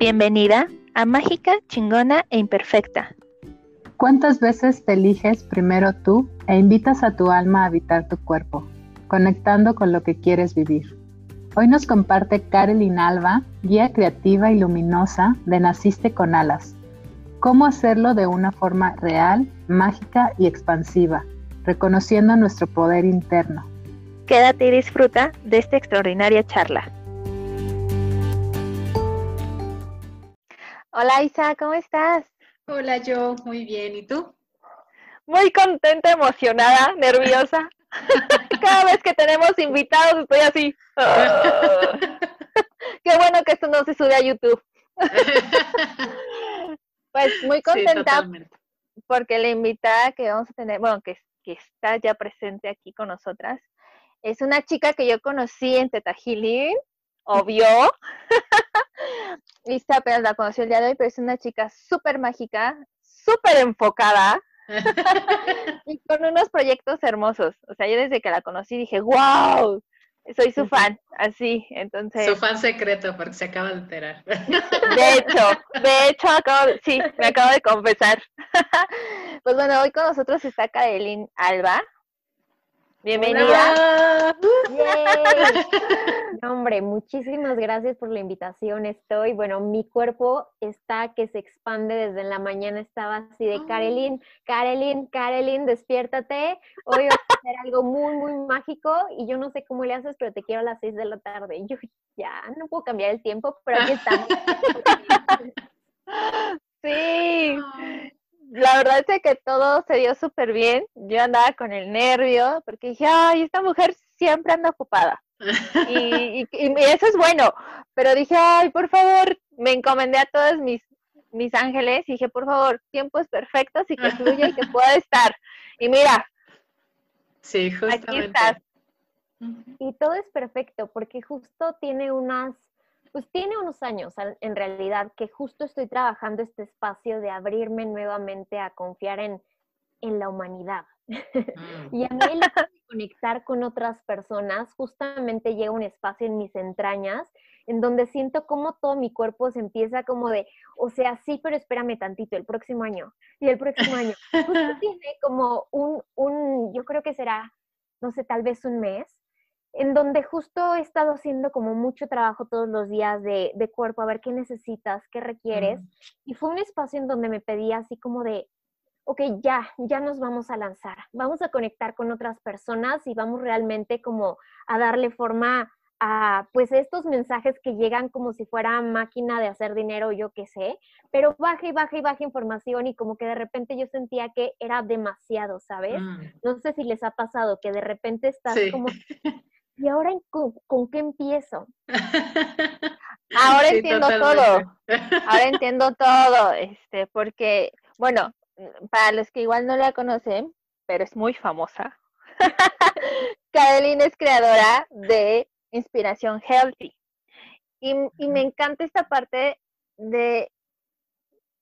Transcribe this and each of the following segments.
Bienvenida a Mágica, Chingona e Imperfecta. ¿Cuántas veces te eliges primero tú e invitas a tu alma a habitar tu cuerpo, conectando con lo que quieres vivir? Hoy nos comparte Carolyn Alba, guía creativa y luminosa de Naciste con Alas. Cómo hacerlo de una forma real, mágica y expansiva, reconociendo nuestro poder interno. Quédate y disfruta de esta extraordinaria charla. Hola Isa, ¿cómo estás? Hola yo, muy bien. ¿Y tú? Muy contenta, emocionada, nerviosa. Cada vez que tenemos invitados estoy así. Qué bueno que esto no se sube a YouTube. pues muy contenta porque la invitada que vamos a tener, bueno, que, que está ya presente aquí con nosotras, es una chica que yo conocí en Teta Healing obvio. Lisa apenas la conoció el día de hoy, pero es una chica súper mágica, súper enfocada y con unos proyectos hermosos. O sea, yo desde que la conocí dije, wow, soy su fan, así, entonces... Su fan secreto, porque se acaba de enterar. De hecho, de hecho, acabo, sí, me acabo de confesar. Pues bueno, hoy con nosotros está Kadelin Alba, Bienvenida. hombre, muchísimas gracias por la invitación. Estoy, bueno, mi cuerpo está que se expande desde la mañana. Estaba así de Karelin, Karelin, Karelin, despiértate. Hoy voy a hacer algo muy, muy mágico y yo no sé cómo le haces, pero te quiero a las seis de la tarde. Yo ya no puedo cambiar el tiempo, pero aquí estamos. Sí, la verdad es que todo se dio súper bien. Yo andaba con el nervio porque dije, ay, esta mujer siempre anda ocupada. Y, eso es bueno. Pero dije, ay, por favor, me encomendé a todos mis, mis ángeles y dije, por favor, tiempos perfectos y que fluya y que pueda estar. Y mira, sí, justamente. aquí estás. Y todo es perfecto porque justo tiene unas pues tiene unos años en realidad que justo estoy trabajando este espacio de abrirme nuevamente a confiar en, la humanidad. Mm. y a mí el conectar con otras personas, justamente llega un espacio en mis entrañas en donde siento como todo mi cuerpo se empieza como de, o sea, sí, pero espérame tantito, el próximo año y el próximo año. Justo tiene como un, un, yo creo que será, no sé, tal vez un mes, en donde justo he estado haciendo como mucho trabajo todos los días de, cuerpo, a ver qué necesitas, qué requieres. Y fue un espacio en donde me pedía así como de, ok, ya, ya nos vamos a lanzar, vamos a conectar con otras personas y vamos realmente como a darle forma a pues estos mensajes que llegan como si fuera máquina de hacer dinero, yo qué sé, pero baja y baja y baja información y como que de repente yo sentía que era demasiado, ¿sabes? Mm. No sé si les ha pasado que de repente estás como ¿y ahora con, qué empiezo? Ahora entiendo todo. Ahora entiendo todo, este, porque, bueno, para los que igual no la conocen, pero es muy famosa, Kadeline es creadora de Inspiración Healthy. Y, me encanta esta parte de,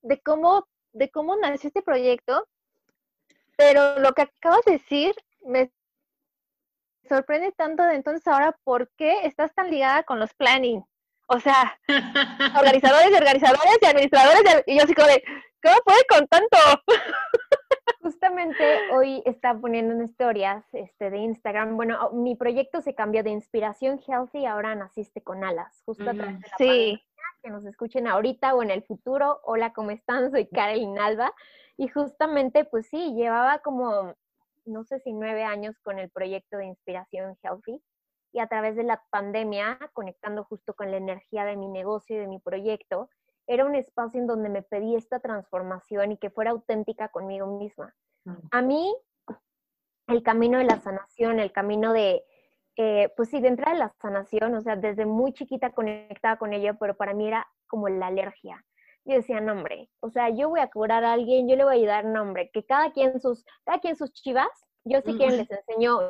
de, cómo, de cómo nació este proyecto, pero lo que acabas de decir me sorprende tanto de entonces ahora por qué estás tan ligada con los planning. O sea, organizadores y organizadores y administradores y yo así como de, ¿cómo puede con tanto? Justamente hoy está poniendo en historias este, de Instagram. Bueno, mi proyecto se cambió de inspiración healthy, ahora naciste con alas, justo de la sí. que nos escuchen ahorita o en el futuro. Hola, ¿cómo están? Soy Karen Alba. Y justamente, pues sí, llevaba como no sé si nueve años con el proyecto de Inspiración Healthy y a través de la pandemia, conectando justo con la energía de mi negocio y de mi proyecto, era un espacio en donde me pedí esta transformación y que fuera auténtica conmigo misma. A mí, el camino de la sanación, el camino de, eh, pues sí, de entrar en la sanación, o sea, desde muy chiquita conectada con ella, pero para mí era como la alergia yo decía, no, hombre, o sea, yo voy a curar a alguien, yo le voy a ayudar, no, hombre, que cada quien sus, cada quien sus chivas, yo sí que les enseño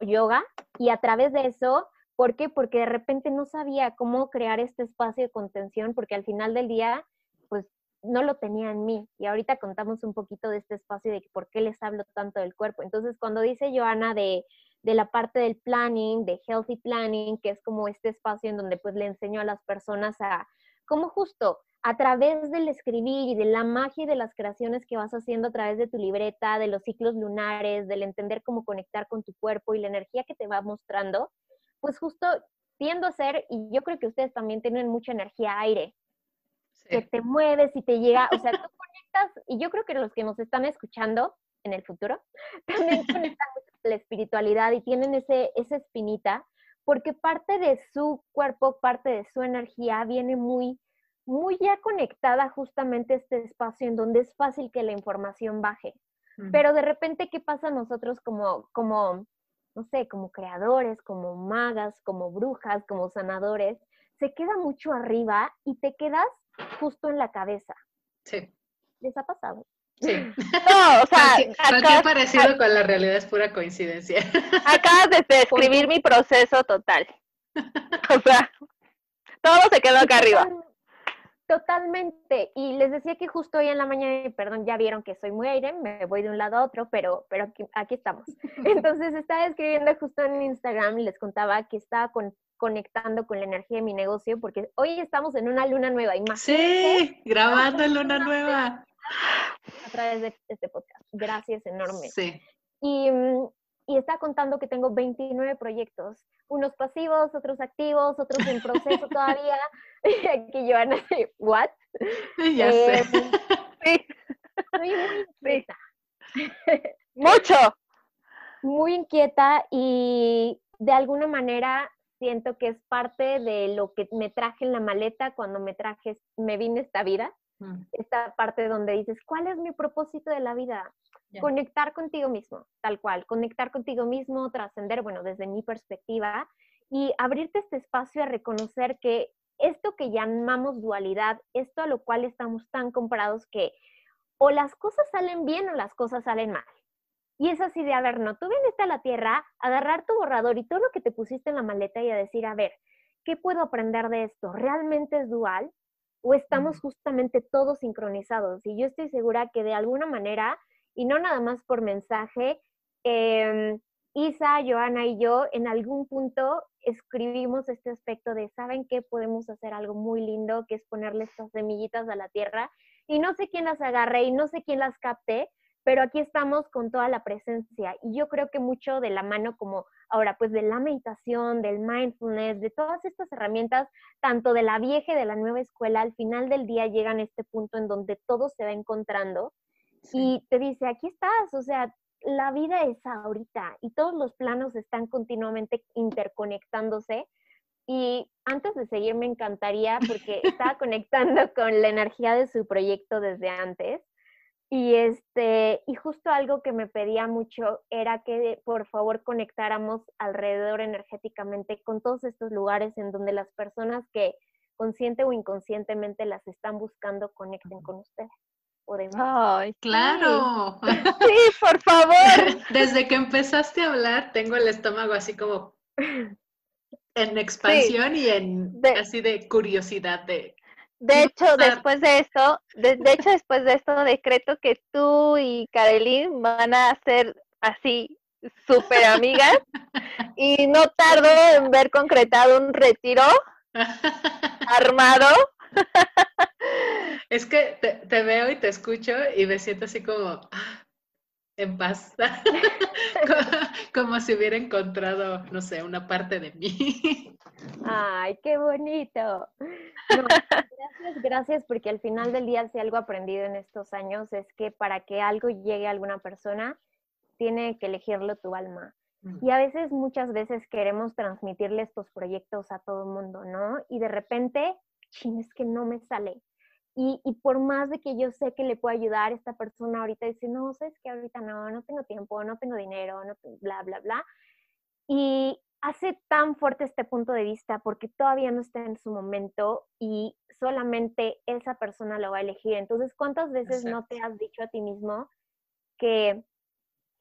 yoga y a través de eso, ¿por qué? Porque de repente no sabía cómo crear este espacio de contención, porque al final del día, pues no lo tenía en mí. Y ahorita contamos un poquito de este espacio de por qué les hablo tanto del cuerpo. Entonces, cuando dice Joana de, de la parte del planning, de healthy planning, que es como este espacio en donde pues le enseño a las personas a como justo a través del escribir y de la magia y de las creaciones que vas haciendo a través de tu libreta, de los ciclos lunares, del entender cómo conectar con tu cuerpo y la energía que te va mostrando, pues justo tiendo a ser, y yo creo que ustedes también tienen mucha energía aire, que te mueves y te llega, o sea, tú conectas, y yo creo que los que nos están escuchando en el futuro, también conectan con la espiritualidad y tienen ese, esa espinita, porque parte de su cuerpo, parte de su energía viene muy muy ya conectada justamente a este espacio en donde es fácil que la información baje. Pero de repente, ¿qué pasa a nosotros como, como, no sé, como creadores, como magas, como brujas, como sanadores? Se queda mucho arriba y te quedas justo en la cabeza. Sí. ¿Les ha pasado? Sí. No, o sea, cualquier, parecido con la realidad es pura coincidencia. Acabas de describir mi proceso total. O sea, todo se quedó acá arriba. Totalmente. Y les decía que justo hoy en la mañana, perdón, ya vieron que soy muy aire, me voy de un lado a otro, pero, pero aquí, estamos. Entonces estaba escribiendo justo en Instagram y les contaba que estaba conectando con la energía de mi negocio porque hoy estamos en una luna nueva. Sí, grabando luna nueva. A través de este podcast. Gracias enorme. Sí. Y, mm, y está contando que tengo 29 proyectos unos pasivos, otros activos, otros en proceso todavía. Y aquí Joana dice, ¿what? Ya sé. Sí. Estoy muy inquieta. Mucho. Muy inquieta y de alguna manera siento que es parte de lo que me traje en la maleta cuando me traje, me vine esta vida. Mm. Esta parte donde dices, ¿cuál es mi propósito de la vida? Conectar contigo mismo, tal cual, conectar contigo mismo, trascender, bueno, desde mi perspectiva, y abrirte este espacio a reconocer que esto que llamamos dualidad, esto a lo cual estamos tan comparados que o las cosas salen bien o las cosas salen mal. Y es así de, a ver, no, tú viniste a la Tierra a agarrar tu borrador y todo lo que te pusiste en la maleta y a decir, a ver, ¿qué puedo aprender de esto? ¿Realmente es dual? ¿O estamos justamente todos sincronizados? Y yo estoy segura que de alguna manera y no nada más por mensaje. Em, Isa, Joana y yo en algún punto escribimos este aspecto de, ¿saben qué? Podemos hacer algo muy lindo, que es ponerle estas semillitas a la tierra. Y no sé quién las agarre y no sé quién las capte, pero aquí estamos con toda la presencia. Y yo creo que mucho de la mano como ahora, pues de la meditación, del mindfulness, de todas estas herramientas, tanto de la vieja y de la nueva escuela, al final del día llegan a este punto en donde todo se va encontrando y te dice, aquí estás, o sea, la vida es ahorita y todos los planos están continuamente interconectándose. Y antes de seguir, me encantaría, porque estaba conectando con la energía de su proyecto desde antes. Y este, y justo algo que me pedía mucho era que por favor conectáramos alrededor energéticamente con todos estos lugares en donde las personas que consciente o inconscientemente las están buscando conecten con ustedes. Ay, claro. Sí, por favor. Desde que empezaste a hablar, tengo el estómago así como en expansión y en así de curiosidad de. De hecho, después de esto, de, hecho, después de esto, decreto que tú y Karelin van a ser así súper amigas y no tardo en ver concretado un retiro armado. Es que te, veo y te escucho y me siento así como ah, en paz, como, si hubiera encontrado, no sé, una parte de mí. Ay, qué bonito. gracias, gracias, porque al final del día, si algo aprendido en estos años es que para que algo llegue a alguna persona, tiene que elegirlo tu alma. Mm. Y a veces, muchas veces queremos transmitirle estos proyectos a todo el mundo, ¿no? Y de repente es que no me sale. Y, y, por más de que yo sé que le puedo ayudar, esta persona ahorita dice, no, sabes que ahorita no, no tengo tiempo, no tengo dinero, no, bla, bla, bla. Y hace tan fuerte este punto de vista porque todavía no está en su momento y solamente esa persona lo va a elegir. Entonces, ¿cuántas veces no te has dicho a ti mismo que,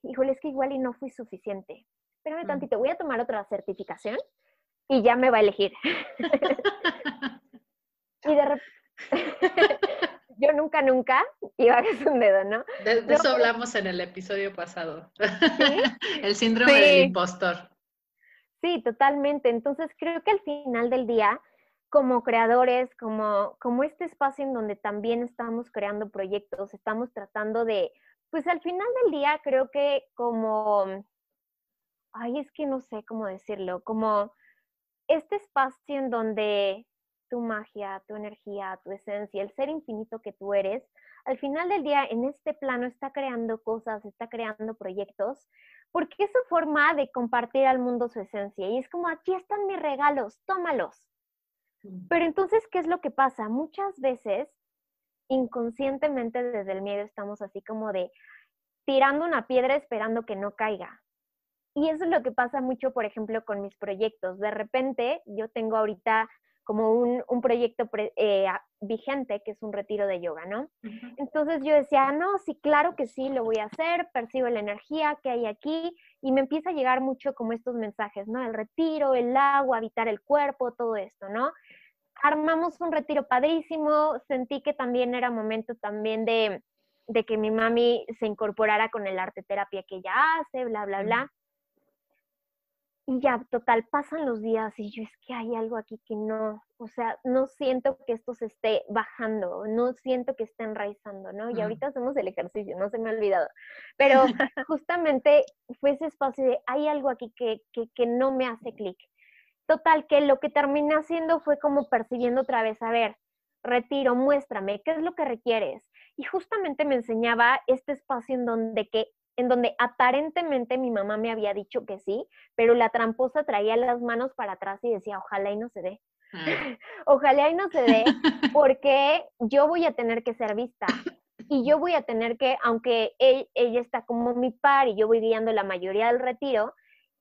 híjole, es que igual y no fui suficiente? Espérame mm. tantito, voy a tomar otra certificación y ya me va a elegir. Y de repente, yo nunca, nunca iba a un dedo, ¿no? De, eso hablamos en el episodio pasado. el síndrome del impostor. Sí, totalmente. Entonces creo que al final del día como creadores, como, como este espacio en donde también estamos creando proyectos, estamos tratando de, pues al final del día creo que como, ay, es que no sé cómo decirlo, como este espacio en donde tu magia, tu energía, tu esencia, el ser infinito que tú eres, al final del día en este plano está creando cosas, está creando proyectos, porque es su forma de compartir al mundo su esencia. Y es como, aquí están mis regalos, tómalos. Pero entonces, ¿qué es lo que pasa? Muchas veces, inconscientemente desde el miedo, estamos así como de tirando una piedra esperando que no caiga. Y eso es lo que pasa mucho, por ejemplo, con mis proyectos. De repente, yo tengo ahorita como un, un proyecto eh, vigente, que es un retiro de yoga, ¿no? Entonces yo decía, no, sí, claro que sí, lo voy a hacer, percibo la energía que hay aquí y me empieza a llegar mucho como estos mensajes, ¿no? El retiro, el agua, habitar el cuerpo, todo esto, ¿no? Armamos un retiro padrísimo, sentí que también era momento también de, de que mi mami se incorporara con el arte terapia que ella hace, bla, bla, bla. Y ya, total, pasan los días y yo es que hay algo aquí que no, o sea, no siento que esto se esté bajando, no siento que esté enraizando, ¿no? Y ahorita hacemos el ejercicio, no se me ha olvidado. Pero justamente fue ese espacio de, hay algo aquí que, que, que no me hace clic. Total, que lo que terminé haciendo fue como persiguiendo otra vez, a ver, retiro, muéstrame, ¿qué es lo que requieres? Y justamente me enseñaba este espacio en donde que en donde aparentemente mi mamá me había dicho que sí, pero la tramposa traía las manos para atrás y decía, ojalá y no se dé. Ah. ojalá y no se dé, porque yo voy a tener que ser vista. Y yo voy a tener que, aunque ella está como mi par y yo voy guiando la mayoría del retiro,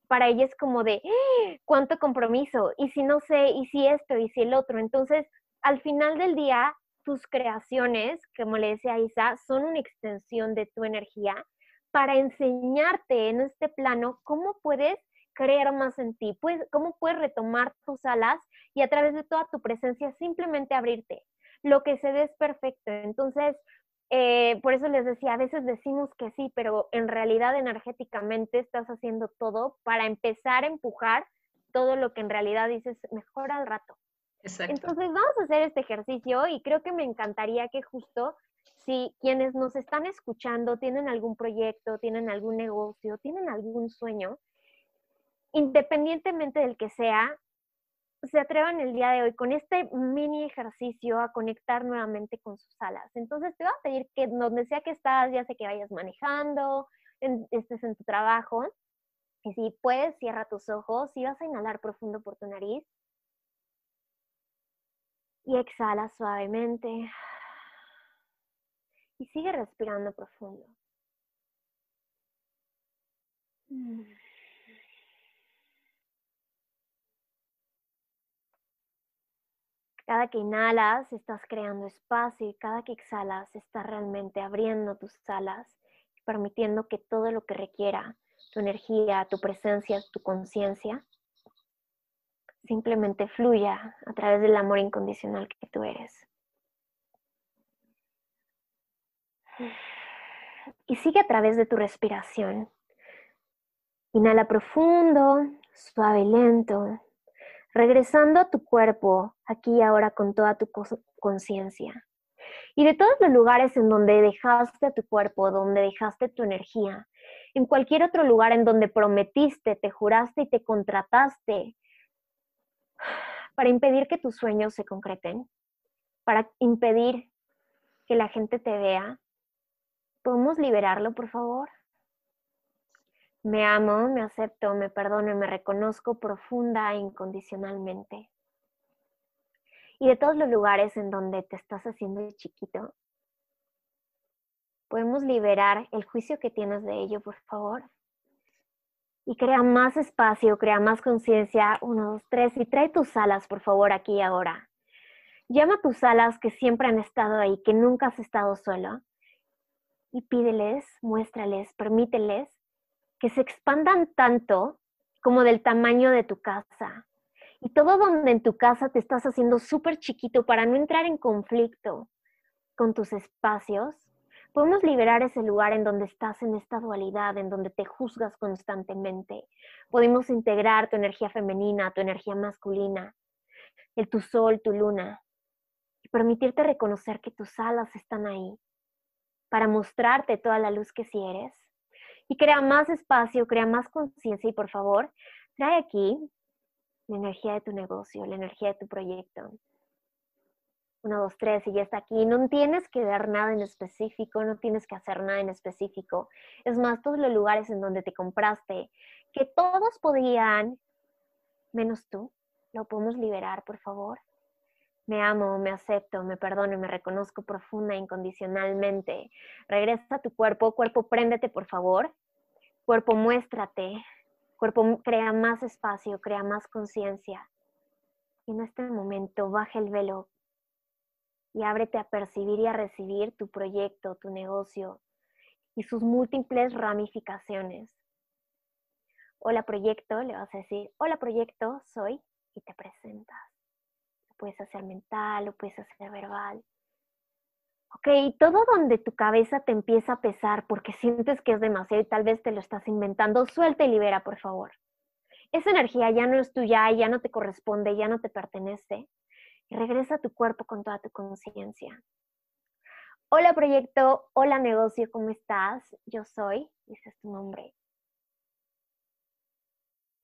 para ella es como de, ¡Ah! ¿cuánto compromiso? Y si no sé, y si esto, y si el otro. Entonces, al final del día, tus creaciones, como le decía Isa, son una extensión de tu energía para enseñarte en este plano cómo puedes creer más en ti, pues, cómo puedes retomar tus alas y a través de toda tu presencia simplemente abrirte. Lo que se ve es perfecto. Entonces, eh, por eso les decía, a veces decimos que sí, pero en realidad energéticamente estás haciendo todo para empezar a empujar todo lo que en realidad dices mejor al rato. Exacto. Entonces vamos a hacer este ejercicio y creo que me encantaría que justo si quienes nos están escuchando tienen algún proyecto, tienen algún negocio, tienen algún sueño, independientemente del que sea, se atrevan el día de hoy con este mini ejercicio a conectar nuevamente con sus alas. Entonces te voy a pedir que donde sea que estás, ya sé que vayas manejando, estés en tu trabajo, y si puedes, cierra tus ojos y vas a inhalar profundo por tu nariz. Y exhala suavemente y sigue respirando profundo. Mm. Cada que inhalas estás creando espacio y cada que exhalas estás realmente abriendo tus alas y permitiendo que todo lo que requiera tu energía, tu presencia, tu conciencia, simplemente fluya a través del amor incondicional que tú eres. Y sigue a través de tu respiración. Inhala profundo, suave y lento, regresando a tu cuerpo aquí y ahora con toda tu conciencia. Y de todos los lugares en donde dejaste a tu cuerpo, donde dejaste tu energía, en cualquier otro lugar en donde prometiste, te juraste y te contrataste para impedir que tus sueños se concreten, para impedir que la gente te vea, ¿Podemos liberarlo, por favor? Me amo, me acepto, me perdono y me reconozco profunda e incondicionalmente. Y de todos los lugares en donde te estás haciendo chiquito, podemos liberar el juicio que tienes de ello, por favor. Y crea más espacio, crea más conciencia. Uno, dos, tres. Y trae tus alas, por favor, aquí y ahora. Llama a tus alas que siempre han estado ahí, que nunca has estado solo y pídeles, muéstrales, permíteles que se expandan tanto como del tamaño de tu casa. Y todo donde en tu casa te estás haciendo súper chiquito para no entrar en conflicto con tus espacios, podemos liberar ese lugar en donde estás en esta dualidad, en donde te juzgas constantemente. Podemos integrar tu energía femenina, tu energía masculina. el tu sol, tu luna, y permitirte reconocer que tus alas están ahí para mostrarte toda la luz que si eres. Y crea más espacio, crea más conciencia y por favor, trae aquí la energía de tu negocio, la energía de tu proyecto. Uno, dos, tres, y ya está aquí. No tienes que dar nada en específico, no tienes que hacer nada en específico. Es más, todos los lugares en donde te compraste, que todos podían, menos tú, lo podemos liberar, por favor. Me amo, me acepto, me perdono, me reconozco profunda e incondicionalmente. Regresa a tu cuerpo, cuerpo, préndete, por favor. Cuerpo, muéstrate. Cuerpo, crea más espacio, crea más conciencia. Y en este momento baja el velo y ábrete a percibir y a recibir tu proyecto, tu negocio y sus múltiples ramificaciones. Hola proyecto, le vas a decir, hola proyecto, soy y te presentas. Puedes hacer mental, lo puedes hacer verbal. Ok, todo donde tu cabeza te empieza a pesar porque sientes que es demasiado y tal vez te lo estás inventando, suelta y libera, por favor. Esa energía ya no es tuya, ya no te corresponde, ya no te pertenece regresa a tu cuerpo con toda tu conciencia. Hola proyecto, hola negocio, ¿cómo estás? Yo soy, dices tu nombre.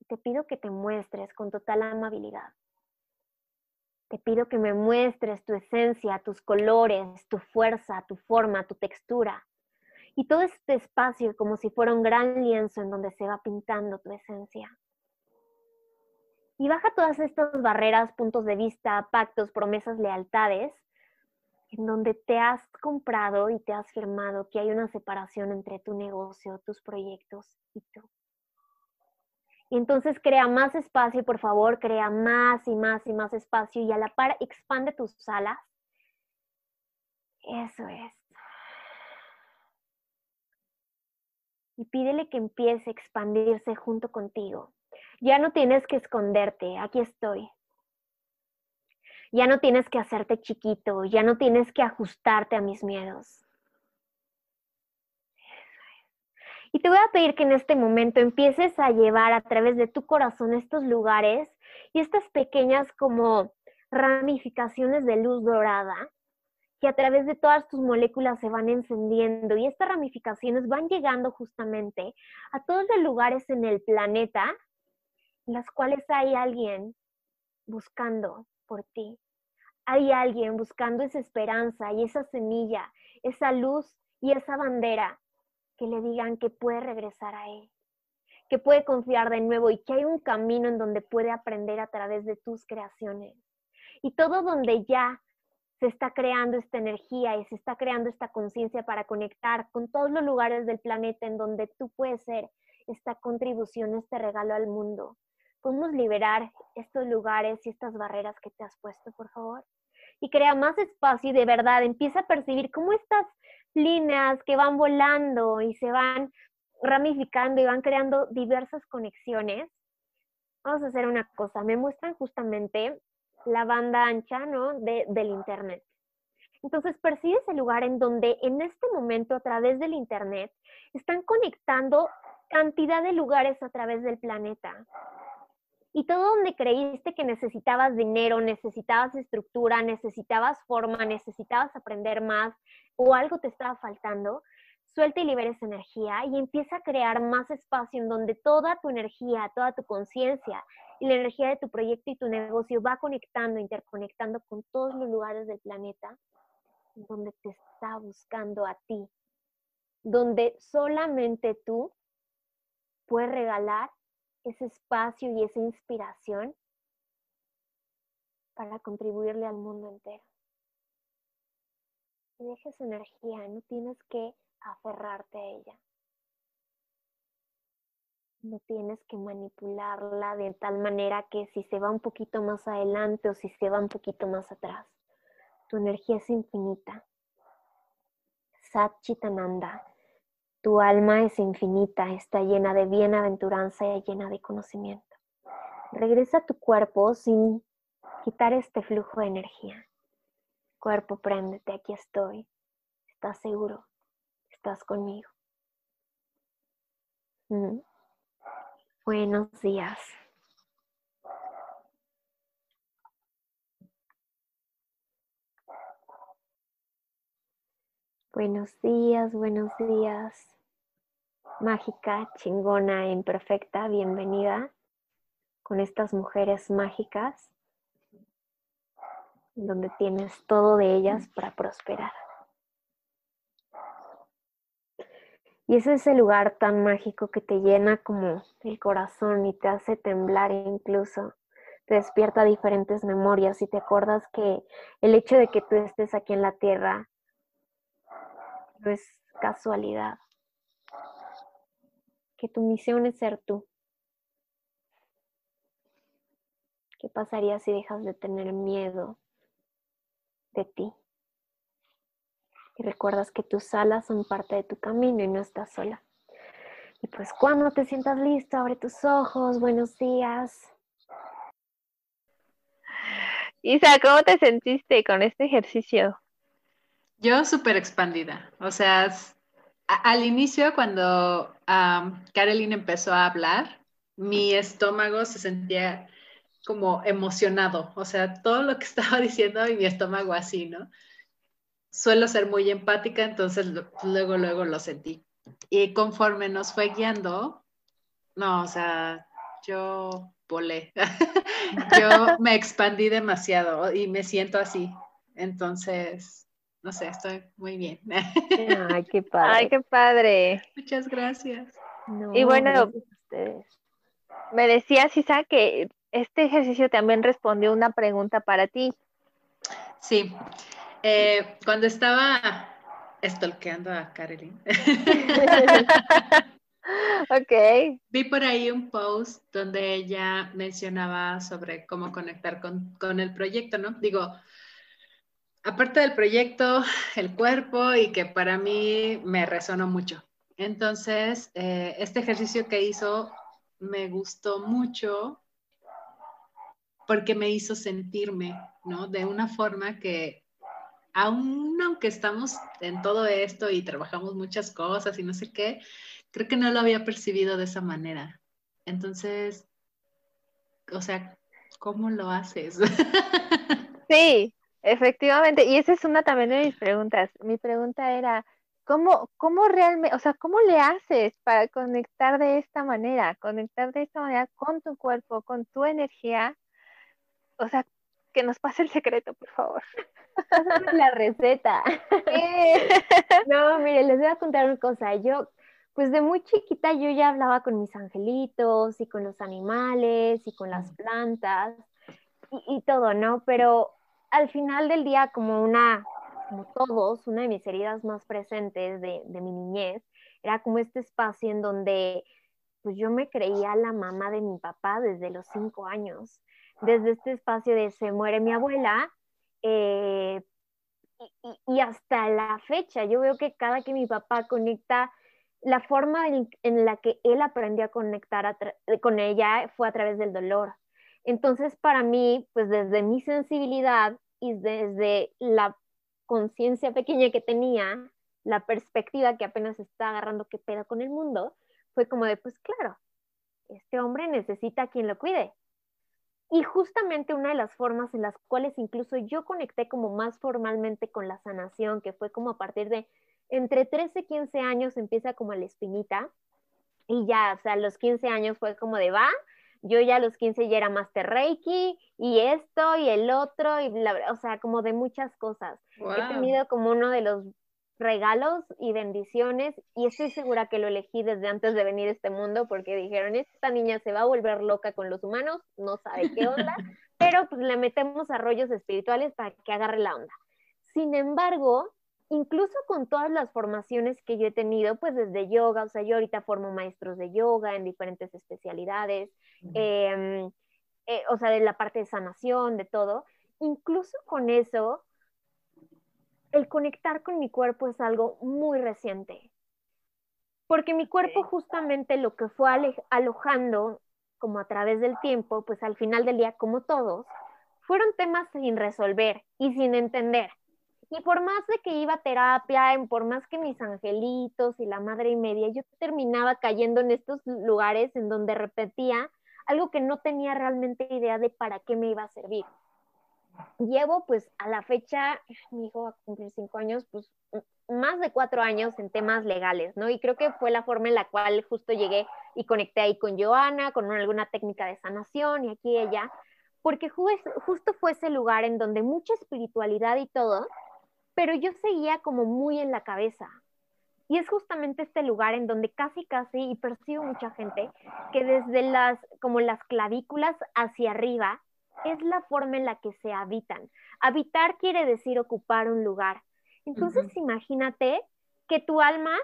Te pido que te muestres con total amabilidad. Te pido que me muestres tu esencia, tus colores, tu fuerza, tu forma, tu textura. Y todo este espacio como si fuera un gran lienzo en donde se va pintando tu esencia. Y baja todas estas barreras, puntos de vista, pactos, promesas, lealtades, en donde te has comprado y te has firmado que hay una separación entre tu negocio, tus proyectos y tú. Y entonces crea más espacio, por favor, crea más y más y más espacio y a la par expande tus alas. Eso es. Y pídele que empiece a expandirse junto contigo. Ya no tienes que esconderte, aquí estoy. Ya no tienes que hacerte chiquito, ya no tienes que ajustarte a mis miedos. Y te voy a pedir que en este momento empieces a llevar a través de tu corazón estos lugares y estas pequeñas como ramificaciones de luz dorada que a través de todas tus moléculas se van encendiendo y estas ramificaciones van llegando justamente a todos los lugares en el planeta las cuales hay alguien buscando por ti. Hay alguien buscando esa esperanza y esa semilla, esa luz y esa bandera que le digan que puede regresar a Él, que puede confiar de nuevo y que hay un camino en donde puede aprender a través de tus creaciones. Y todo donde ya se está creando esta energía y se está creando esta conciencia para conectar con todos los lugares del planeta en donde tú puedes ser esta contribución, este regalo al mundo podemos liberar estos lugares y estas barreras que te has puesto, por favor. Y crea más espacio y de verdad empieza a percibir cómo estas líneas que van volando y se van ramificando y van creando diversas conexiones. Vamos a hacer una cosa, me muestran justamente la banda ancha ¿no? de, del Internet. Entonces percibes el lugar en donde en este momento a través del Internet están conectando cantidad de lugares a través del planeta. Y todo donde creíste que necesitabas dinero, necesitabas estructura, necesitabas forma, necesitabas aprender más o algo te estaba faltando, suelta y libera esa energía y empieza a crear más espacio en donde toda tu energía, toda tu conciencia y la energía de tu proyecto y tu negocio va conectando, interconectando con todos los lugares del planeta donde te está buscando a ti, donde solamente tú puedes regalar ese espacio y esa inspiración para contribuirle al mundo entero. Y dejes energía, no tienes que aferrarte a ella. No tienes que manipularla de tal manera que si se va un poquito más adelante o si se va un poquito más atrás. Tu energía es infinita. Sat Chitananda tu alma es infinita, está llena de bienaventuranza y llena de conocimiento. Regresa a tu cuerpo sin quitar este flujo de energía. Cuerpo, préndete, aquí estoy. Estás seguro, estás conmigo. Mm. Buenos días. Buenos días, buenos días. Mágica, chingona, imperfecta, bienvenida con estas mujeres mágicas, donde tienes todo de ellas para prosperar. Y ese es el lugar tan mágico que te llena como el corazón y te hace temblar incluso. Te despierta diferentes memorias y te acuerdas que el hecho de que tú estés aquí en la tierra no es casualidad. Que tu misión es ser tú. ¿Qué pasaría si dejas de tener miedo de ti? y recuerdas que tus alas son parte de tu camino y no estás sola. Y pues cuando te sientas listo, abre tus ojos, buenos días. Isa, ¿cómo te sentiste con este ejercicio? Yo súper expandida, o sea, al inicio cuando um, Caroline empezó a hablar, mi estómago se sentía como emocionado, o sea, todo lo que estaba diciendo y mi estómago así, ¿no? suelo ser muy empática, entonces luego, luego lo sentí. Y conforme nos fue guiando, no, o sea, yo volé. yo me expandí demasiado y me siento así. Entonces, no sé, estoy muy bien. Ay, qué padre. Ay, qué padre. Muchas gracias. y bueno, me decía Sisa que este ejercicio también respondió una pregunta para ti. Sí, eh, cuando estaba stalkeando a Caroline. ok. Vi por ahí un post donde ella mencionaba sobre cómo conectar con, el proyecto, ¿no? Digo, aparte del proyecto, el cuerpo y que para mí me resonó mucho. Entonces, eh, este ejercicio que hizo me gustó mucho porque me hizo sentirme, ¿no? De una forma que aún aunque estamos en todo esto y trabajamos muchas cosas y no sé qué, creo que no lo había percibido de esa manera. Entonces, o sea, ¿cómo lo haces? Sí, efectivamente. Y esa es una también de mis preguntas. Mi pregunta era, ¿cómo, cómo realmente, o sea, cómo le haces para conectar de esta manera, conectar de esta manera con tu cuerpo, con tu energía? O sea, que nos pase el secreto, por favor. La receta. no, mire, les voy a contar una cosa. Yo, pues de muy chiquita, yo ya hablaba con mis angelitos y con los animales y con las plantas y, todo, ¿no? Pero al final del día, como una, como todos, una de mis heridas más presentes de, de mi niñez, era como este espacio en donde pues yo me creía la mamá de mi papá desde los cinco años desde este espacio de se muere mi abuela, eh, y, hasta la fecha, yo veo que cada que mi papá conecta, la forma en, la que él aprendió a conectar con ella fue a través del dolor. Entonces, para mí, pues desde mi sensibilidad y desde la conciencia pequeña que tenía, la perspectiva que apenas está agarrando qué pedo con el mundo, fue como de, pues claro, este hombre necesita a quien lo cuide. Y justamente una de las formas en las cuales incluso yo conecté como más formalmente con la sanación, que fue como a partir de entre 13 y 15 años empieza como la espinita, y ya, o sea, los 15 años fue como de va, yo ya a los 15 ya era Master Reiki, y esto, y el otro, y la, o sea, como de muchas cosas. He tenido como uno de los regalos y bendiciones y estoy segura que lo elegí desde antes de venir a este mundo porque dijeron, esta niña se va a volver loca con los humanos, no sabe qué onda, pero pues le metemos arroyos espirituales para que agarre la onda. Sin embargo, incluso con todas las formaciones que yo he tenido, pues desde yoga, o sea, yo ahorita formo maestros de yoga en diferentes especialidades, em, eh, o sea, de la parte de sanación, de todo, incluso con eso, el conectar con mi cuerpo es algo muy reciente. Porque mi cuerpo justamente lo que fue alojando como a través del tiempo, pues al final del día, como todos, fueron temas sin resolver y sin entender. Y por más de que iba a terapia, por más que mis angelitos y la madre y media, yo terminaba cayendo en estos lugares en donde repetía algo que no tenía realmente idea de para qué me iba a servir. llevo pues a la fecha, mi hijo va a cumplir cinco años, pues más de cuatro años en temas legales, ¿no? Y creo que fue la forma en la cual justo llegué y conecté ahí con Joana, con alguna técnica de sanación y aquí ella, porque justo fue ese lugar en donde mucha espiritualidad y todo, pero yo seguía como muy en la cabeza. Y es justamente este lugar en donde casi, casi, y percibo mucha gente, que desde las, como las clavículas hacia arriba, es la forma en la que se habitan. Habitar quiere decir ocupar un lugar. Entonces, imagínate que tu alma,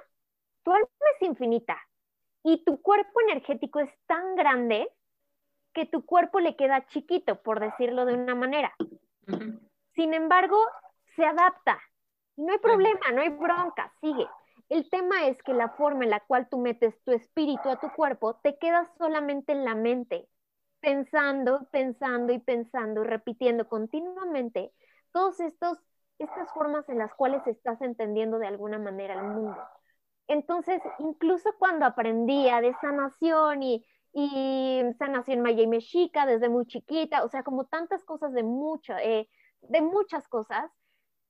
tu alma es infinita y tu cuerpo energético es tan grande que tu cuerpo le queda chiquito, por decirlo de una manera. Sin embargo, se adapta. Y no hay problema, no hay bronca, sigue. El tema es que la forma en la cual tú metes tu espíritu a tu cuerpo te queda solamente en la mente, pensando, pensando y pensando, repitiendo continuamente todos estos estas formas en las cuales estás entendiendo de alguna manera el mundo. Entonces, incluso cuando aprendía de sanación y, y sanación maya y mexica desde muy chiquita, o sea, como tantas cosas de, mucho, eh, de muchas cosas,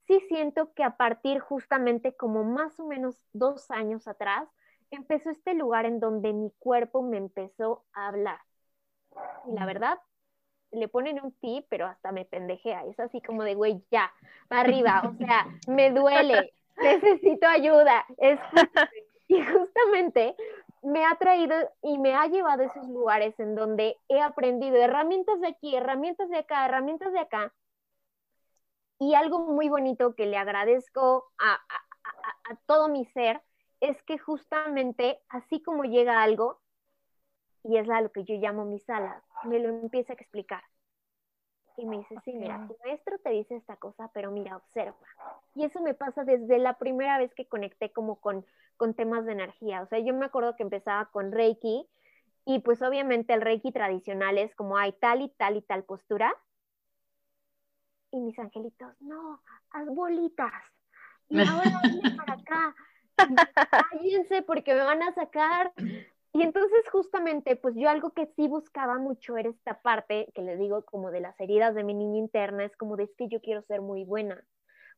sí siento que a partir justamente como más o menos dos años atrás, empezó este lugar en donde mi cuerpo me empezó a hablar. Y la verdad, le ponen un ti, pero hasta me pendejea. Es así como de, güey, ya, para arriba. O sea, me duele, necesito ayuda. Es y justamente me ha traído y me ha llevado a esos lugares en donde he aprendido herramientas de aquí, herramientas de acá, herramientas de acá. Y algo muy bonito que le agradezco a, a, a todo mi ser es que justamente así como llega algo, y es a lo que yo llamo mis alas, me lo empieza a explicar. Y me dice, sí, mira, tu maestro te dice esta cosa, pero mira, observa. Y eso me pasa desde la primera vez que conecté como con, con temas de energía. O sea, yo me acuerdo que empezaba con Reiki y pues obviamente el Reiki tradicional es como hay tal y tal y tal postura. Y mis angelitos, no, haz bolitas. Y ahora viene para acá. Cállense porque me van a sacar y entonces justamente, pues yo algo que sí buscaba mucho era esta parte que les digo como de las heridas de mi niña interna, es como de es que yo quiero ser muy buena,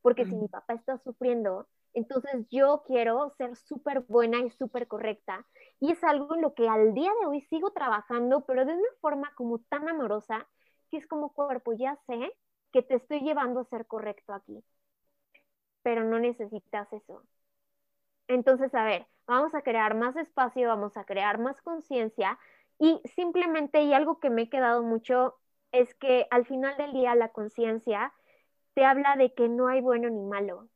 porque si mi papá está sufriendo, entonces yo quiero ser súper buena y súper correcta. Y es algo en lo que al día de hoy sigo trabajando, pero de una forma como tan amorosa, que es como cuerpo, ya sé que te estoy llevando a ser correcto aquí, pero no necesitas eso. Entonces, a ver, vamos a crear más espacio, vamos a crear más conciencia y simplemente, y algo que me he quedado mucho, es que al final del día la conciencia te habla de que no hay bueno ni malo.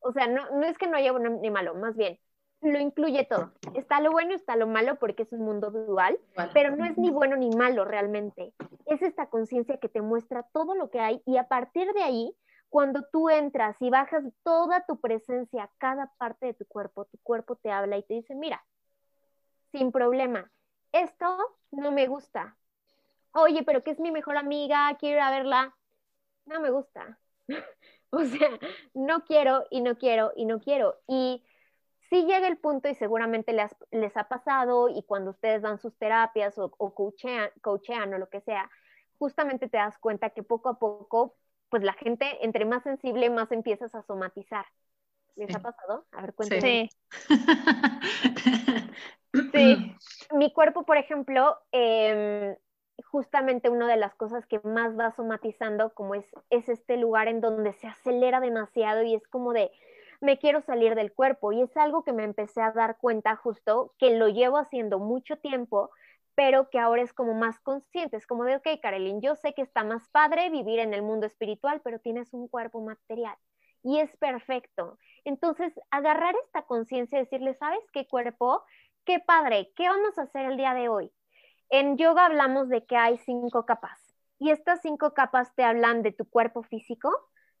O sea, no, no es que no haya bueno ni malo, más bien, lo incluye todo. Está lo bueno, está lo malo, porque es un mundo dual, pero no es ni bueno ni malo realmente. Es esta conciencia que te muestra todo lo que hay y a partir de ahí cuando tú entras y bajas toda tu presencia a cada parte de tu cuerpo, tu cuerpo te habla y te dice, mira, sin problema, esto no me gusta. Oye, pero que es mi mejor amiga, quiero ir a verla. No me gusta. o sea, no quiero y no quiero y no quiero. Y sí llega el punto y seguramente les, les ha pasado y cuando ustedes dan sus terapias o, o coachean, coachean o lo que sea, justamente te das cuenta que poco a poco pues la gente, entre más sensible, más empiezas a somatizar. ¿Les ha pasado? A ver, cuéntame. Sí. sí. Mi cuerpo, por ejemplo, em, justamente una de las cosas que más va somatizando, como es, es este lugar en donde se acelera demasiado y es como de, me quiero salir del cuerpo. Y es algo que me empecé a dar cuenta justo, que lo llevo haciendo mucho tiempo, pero que ahora es como más consciente, es como de, ok, Carolyn, yo sé que está más padre vivir en el mundo espiritual, pero tienes un cuerpo material y es perfecto. Entonces, agarrar esta conciencia y decirle, ¿sabes qué cuerpo? Qué padre, ¿qué vamos a hacer el día de hoy? En yoga hablamos de que hay cinco capas y estas cinco capas te hablan de tu cuerpo físico,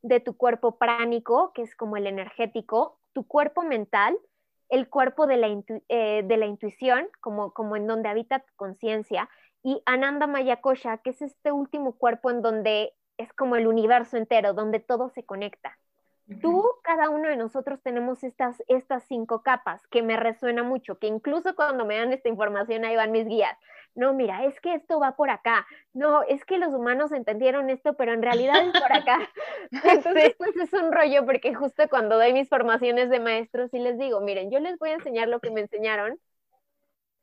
de tu cuerpo pránico, que es como el energético, tu cuerpo mental, el cuerpo de la, eh, de la intuición, como, como en donde habita tu conciencia, y Ananda Mayakosha, que es este último cuerpo en donde es como el universo entero, donde todo se conecta. Tú, cada uno de nosotros tenemos estas, estas cinco capas que me resuena mucho, que incluso cuando me dan esta información ahí van mis guías. No, mira, es que esto va por acá. No, es que los humanos entendieron esto, pero en realidad es por acá. Entonces, pues es un rollo porque justo cuando doy mis formaciones de maestros y les digo, miren, yo les voy a enseñar lo que me enseñaron,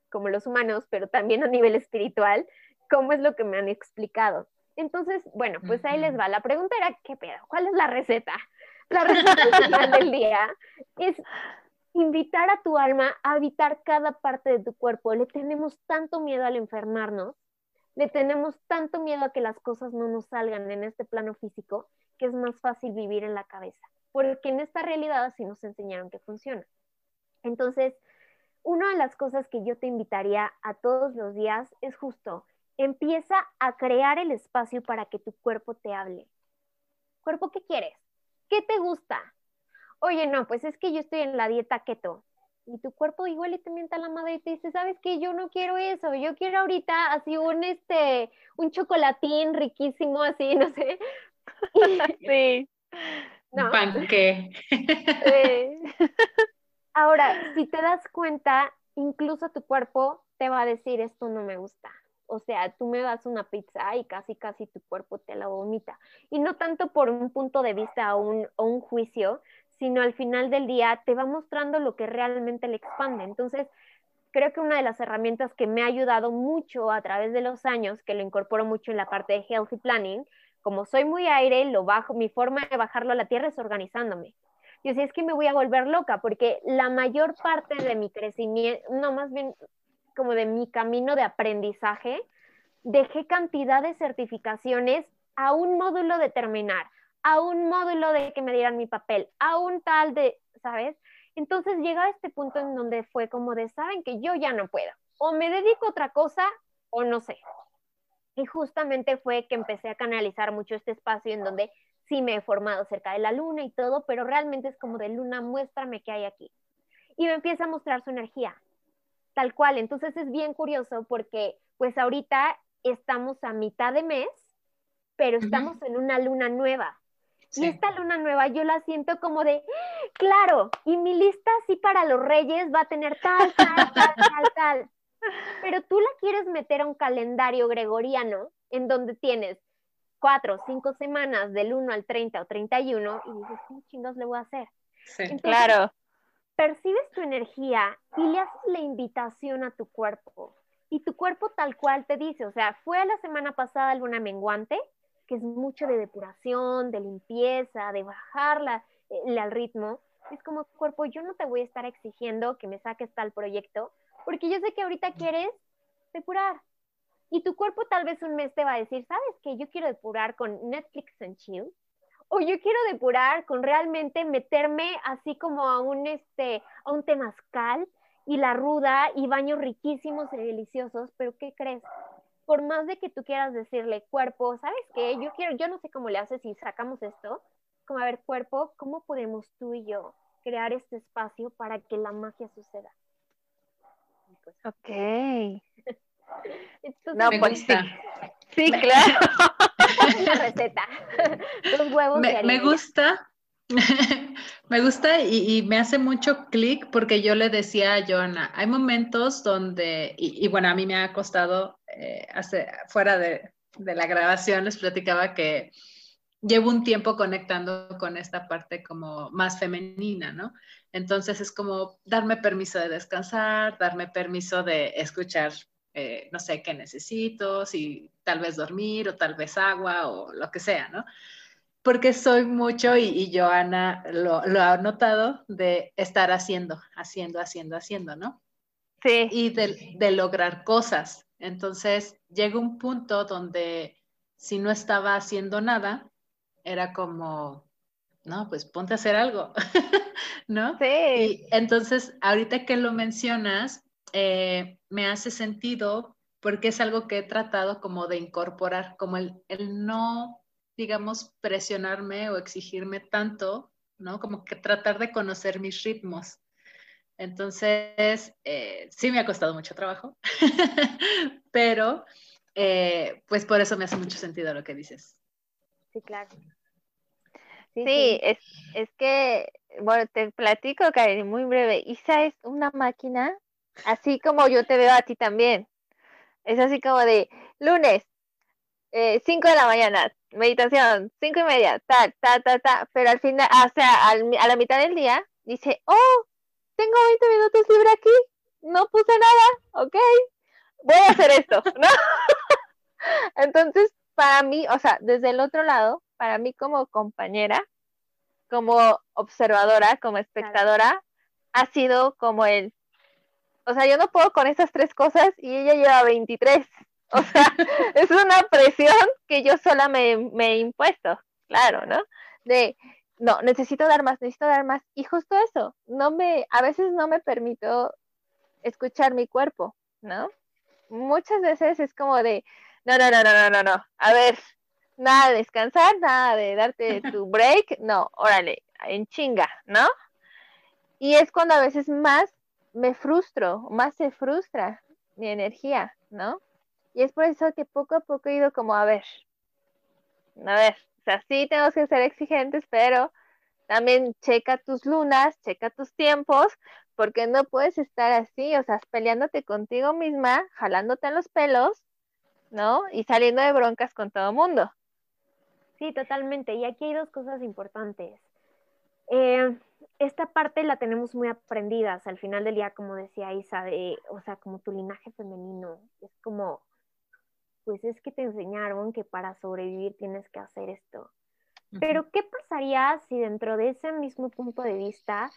como los humanos, pero también a nivel espiritual, cómo es lo que me han explicado. Entonces, bueno, pues ahí les va. La pregunta era, ¿qué pedo? ¿Cuál es la receta? La final del día es invitar a tu alma a habitar cada parte de tu cuerpo. Le tenemos tanto miedo al enfermarnos, le tenemos tanto miedo a que las cosas no nos salgan en este plano físico, que es más fácil vivir en la cabeza, porque en esta realidad así nos enseñaron que funciona. Entonces, una de las cosas que yo te invitaría a todos los días es justo, empieza a crear el espacio para que tu cuerpo te hable. Cuerpo, ¿qué quieres? ¿Qué te gusta? Oye, no, pues es que yo estoy en la dieta keto. Y tu cuerpo igual y te mienta la madre y te dice, ¿sabes qué? Yo no quiero eso, yo quiero ahorita así un, este, un chocolatín riquísimo, así, no sé. sí. ¿No? Panque. Ahora, si te das cuenta, incluso tu cuerpo te va a decir, esto no me gusta. O sea, tú me das una pizza y casi, casi tu cuerpo te la vomita. Y no tanto por un punto de vista o un, juicio, sino al final del día te va mostrando lo que realmente le expande. Entonces, creo que una de las herramientas que me ha ayudado mucho a través de los años, que lo incorporo mucho en la parte de healthy planning, como soy muy aire, lo bajo, mi forma de bajarlo a la tierra es organizándome. Yo sé, es que me voy a volver loca, porque la mayor parte de mi crecimiento, no, más bien como de mi camino de aprendizaje, dejé cantidad de certificaciones a un módulo de terminar, a un módulo de que me dieran mi papel, a un tal de, ¿sabes? Entonces llega a este punto en donde fue como de, saben que yo ya no puedo, o me dedico a otra cosa o no sé. Y justamente fue que empecé a canalizar mucho este espacio en donde sí me he formado cerca de la luna y todo, pero realmente es como de luna, muéstrame qué hay aquí. Y me empieza a mostrar su energía, tal cual. Entonces es bien curioso porque pues ahorita estamos a mitad de mes, pero estamos en una luna nueva. Y esta luna nueva yo la siento como de, claro, y mi lista así para los reyes va a tener tal, tal, tal, tal, tal. Pero tú la quieres meter a un calendario gregoriano en donde tienes cuatro, cinco semanas del 1 al 30 o 31 y dices, ¿qué chingos le voy a hacer? Sí, claro percibes tu energía y le haces la invitación a tu cuerpo. Y tu cuerpo tal cual te dice, o sea, fue la semana pasada luna menguante, que es mucho de depuración, de limpieza, de bajarla eh, al ritmo. Es como, cuerpo, yo no te voy a estar exigiendo que me saques tal proyecto, porque yo sé que ahorita quieres depurar. Y tu cuerpo tal vez un mes te va a decir, ¿sabes qué? Yo quiero depurar con Netflix and Chill o yo quiero depurar con realmente meterme así como a un, este, a un temazcal y la ruda y baños riquísimos y deliciosos, pero ¿qué crees? Por más de que tú quieras decirle cuerpo, ¿sabes qué? Yo quiero, yo no sé cómo le haces si sacamos esto, como a ver, cuerpo, ¿cómo podemos tú y yo crear este espacio para que la magia suceda? Pues, ok. no, pues sí. Sí, claro. la receta. Los huevos me, me gusta. me gusta y, me hace mucho clic porque yo le decía a Joana, hay momentos donde, y, bueno, a mí me ha costado, eh, fuera de, de la grabación, les platicaba que llevo un tiempo conectando con esta parte como más femenina, ¿no? Entonces es como darme permiso de descansar, darme permiso de escuchar eh, no sé qué necesito, si tal vez dormir o tal vez agua o lo que sea, ¿no? Porque soy mucho, y, y Joana lo, lo, ha notado, de estar haciendo, haciendo, haciendo, haciendo, ¿no? Sí. Y de, de lograr cosas. Entonces llega un punto donde si no estaba haciendo nada, era como, no, pues ponte a hacer algo, ¿no? Sí. Y entonces, ahorita que lo mencionas, eh, me hace sentido porque es algo que he tratado como de incorporar, como el, el no, digamos, presionarme o exigirme tanto, ¿no? Como que tratar de conocer mis ritmos. Entonces, eh, sí me ha costado mucho trabajo, pero eh, pues por eso me hace mucho sentido lo que dices. Sí, claro. Sí, Es, es que, bueno, te platico, Karen, muy breve. Isa es una máquina, así como yo te veo a ti también. Es así como de lunes, 5 eh, de la mañana, meditación, cinco y media, ta, ta, ta, ta, pero al final, o sea, a la mitad del día, dice, oh, tengo 20 minutos libre aquí, no puse nada, ok, voy a hacer esto, ¿no? Entonces, para mí, o sea, desde el otro lado, para mí como compañera, como observadora, como espectadora, ha sido como el, o sea, yo no puedo con esas tres cosas y ella lleva 23. O sea, es una presión que yo sola me, me, he impuesto, claro, ¿no? De, no, necesito dar más, necesito dar más. Y justo eso, no me, a veces no me permito escuchar mi cuerpo, ¿no? Muchas veces es como de, no, no, no, no, no, no, no. A ver, nada de descansar, nada de darte tu break, no, órale, en chinga, ¿no? Y es cuando a veces más me frustro, más se frustra mi energía, ¿no? Y es por eso que poco a poco he ido como, a ver, a ver, o sea, sí tenemos que ser exigentes, pero también checa tus lunas, checa tus tiempos, porque no puedes estar así, o sea, peleándote contigo misma, jalándote en los pelos, ¿no? Y saliendo de broncas con todo mundo. Sí, totalmente. Y aquí hay dos cosas importantes. Eh, esta parte la tenemos muy aprendidas al final del día, como decía Isa, de, o sea, como tu linaje femenino. Es como, pues es que te enseñaron que para sobrevivir tienes que hacer esto. Pero, ¿qué pasaría si dentro de ese mismo punto de vista,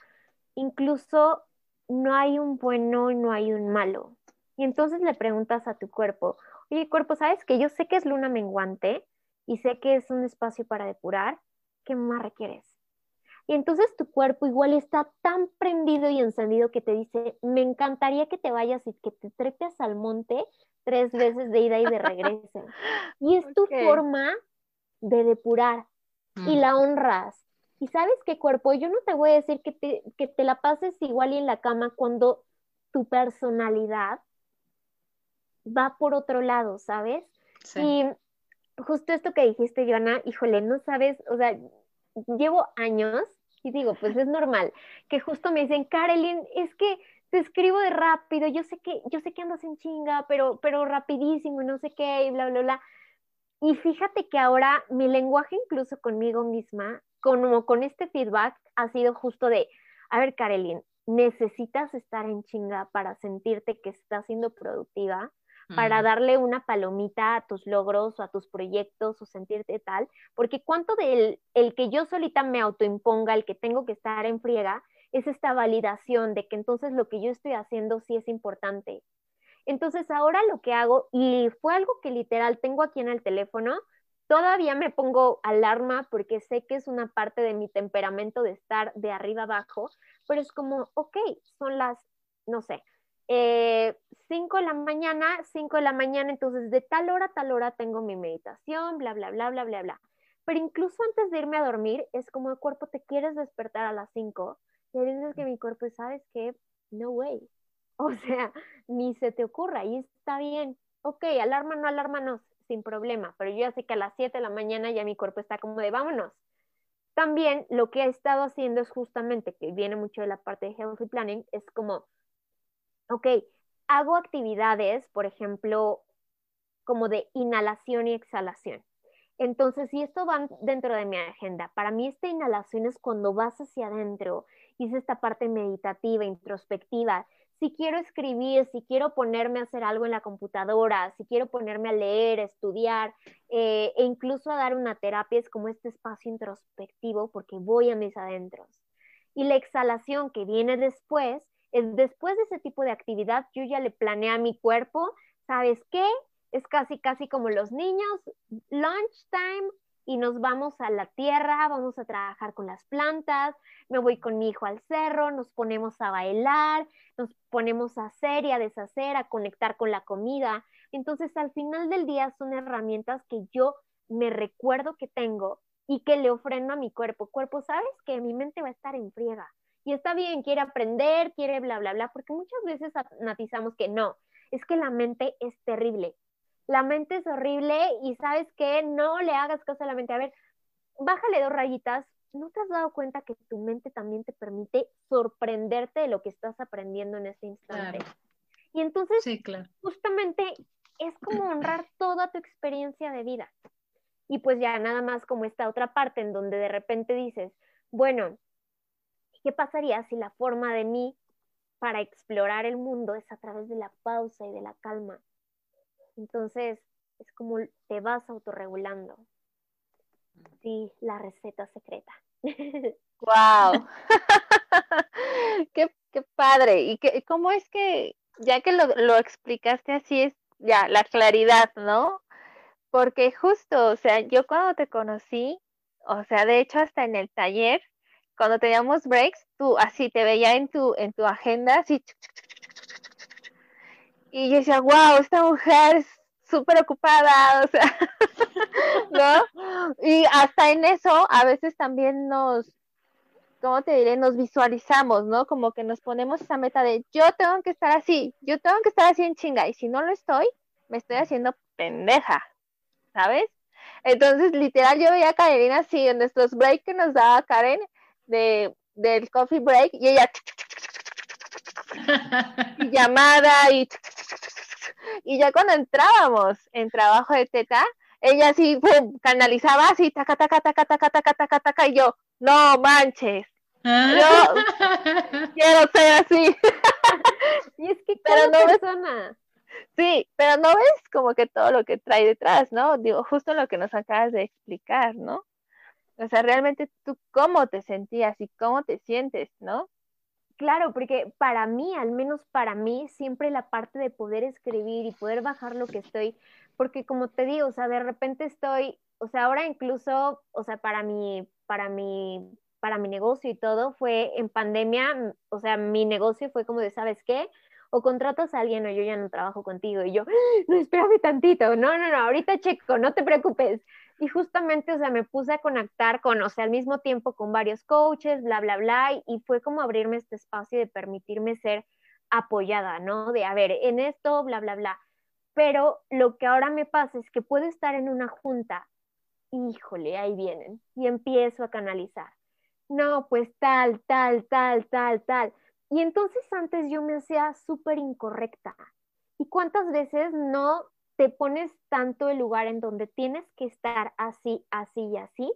incluso no hay un bueno y no hay un malo? Y entonces le preguntas a tu cuerpo, oye, cuerpo, ¿sabes que yo sé que es luna menguante y sé que es un espacio para depurar? ¿Qué más requieres? Y entonces tu cuerpo igual está tan prendido y encendido que te dice, me encantaría que te vayas y que te trepes al monte tres veces de ida y de regreso. Y es tu forma de depurar y mm. la honras. Y sabes qué cuerpo, yo no te voy a decir que te, que te la pases igual y en la cama cuando tu personalidad va por otro lado, ¿sabes? Y justo esto que dijiste, Joana, híjole, no sabes, o sea, llevo años y digo, pues es normal, que justo me dicen, Carolyn, es que te escribo de rápido, yo sé que, yo sé que andas en chinga, pero, pero rapidísimo y no sé qué, y bla, bla, bla. Y fíjate que ahora mi lenguaje incluso conmigo misma, como con este feedback, ha sido justo de, a ver, Carolyn, necesitas estar en chinga para sentirte que estás siendo productiva, para darle una palomita a tus logros o a tus proyectos o sentirte tal, porque cuánto del el que yo solita me autoimponga, el que tengo que estar en friega, es esta validación de que entonces lo que yo estoy haciendo sí es importante. Entonces ahora lo que hago, y fue algo que literal tengo aquí en el teléfono, todavía me pongo alarma porque sé que es una parte de mi temperamento de estar de arriba abajo, pero es como, ok, son las, no sé, 5 eh, de la mañana, 5 de la mañana, entonces de tal hora a tal hora tengo mi meditación, bla, bla, bla, bla, bla, bla. Pero incluso antes de irme a dormir, es como el cuerpo te quieres despertar a las 5 y hay veces que mi cuerpo, ¿sabes qué? No way. O sea, ni se te ocurra y está bien. Ok, alarma, no alarma, no, sin problema. Pero yo ya sé que a las 7 de la mañana ya mi cuerpo está como de vámonos. También lo que he estado haciendo es justamente, que viene mucho de la parte de healthy planning, es como, ok, hago actividades, por ejemplo, como de inhalación y exhalación. Entonces, si esto va dentro de mi agenda, para mí esta inhalación es cuando vas hacia adentro, hice esta parte meditativa, introspectiva. Si quiero escribir, si quiero ponerme a hacer algo en la computadora, si quiero ponerme a leer, estudiar eh, e incluso a dar una terapia, es como este espacio introspectivo porque voy a mis adentros. Y la exhalación que viene después, es después de ese tipo de actividad, yo ya le planeé a mi cuerpo, ¿sabes qué? Es casi, casi como los niños, lunchtime, y nos vamos a la tierra, vamos a trabajar con las plantas, me voy con mi hijo al cerro, nos ponemos a bailar, nos ponemos a hacer y a deshacer, a conectar con la comida. Entonces, al final del día son herramientas que yo me recuerdo que tengo y que le ofrendo a mi cuerpo. Cuerpo, ¿sabes que mi mente va a estar en friega? Y está bien, quiere aprender, quiere bla, bla, bla, porque muchas veces analizamos que no, es que la mente es terrible la mente es horrible y sabes que no le hagas caso a la mente. A ver, bájale dos rayitas, ¿no te has dado cuenta que tu mente también te permite sorprenderte de lo que estás aprendiendo en ese instante? Y entonces, justamente es como honrar toda tu experiencia de vida. Y pues ya nada más como esta otra parte en donde de repente dices, bueno, ¿qué pasaría si la forma de mí para explorar el mundo es a través de la pausa y de la calma? Entonces, es como te vas autorregulando. Sí, la receta secreta. ¡Wow! qué, qué, padre! ¿Y qué, cómo es que, ya que lo, lo explicaste así, es ya la claridad, ¿no? Porque justo, o sea, yo cuando te conocí, o sea, de hecho hasta en el taller, cuando teníamos breaks, tú así te veía en tu, en tu agenda, así. Y yo decía, wow, esta mujer es súper ocupada, o sea, ¿no? Y hasta en eso a veces también nos, ¿cómo te diré? Nos visualizamos, ¿no? Como que nos ponemos esa meta de yo tengo que estar así, yo tengo que estar así en chinga, y si no lo estoy, me estoy haciendo pendeja, ¿sabes? Entonces, literal, yo veía a Karen así en nuestros breaks que nos daba Karen de, del coffee break y ella llamada y y ya cuando entrábamos en trabajo de teta, ella así canalizaba así, taca, taca, taca, taca, taca, taca, taca, y yo, no manches. Ah. Yo quiero ser así. y es que pero no persona. sí, pero no ves como que todo lo que trae detrás, ¿no? Digo, justo lo que nos acabas de explicar, ¿no? O sea, realmente tú cómo te sentías y cómo te sientes, ¿no? Claro, porque para mí, al menos para mí, siempre la parte de poder escribir y poder bajar lo que estoy, porque como te digo, o sea, de repente estoy, o sea, ahora incluso, o sea, para mi, para mi, para mi negocio y todo fue en pandemia, o sea, mi negocio fue como de, ¿sabes qué? O contratas a alguien o yo ya no trabajo contigo y yo, ¡Ah! no, espérame tantito, no, no, no, ahorita checo, no te preocupes. Y justamente, o sea, me puse a conectar con, o sea, al mismo tiempo con varios coaches, bla, bla, bla, y fue como abrirme este espacio de permitirme ser apoyada, ¿no? De, a ver, en esto, bla, bla, bla. Pero lo que ahora me pasa es que puedo estar en una junta, híjole, ahí vienen, y empiezo a canalizar. No, pues tal, tal, tal, tal, tal. Y entonces antes yo me hacía súper incorrecta. ¿Y cuántas veces no te pones tanto el lugar en donde tienes que estar así, así y así,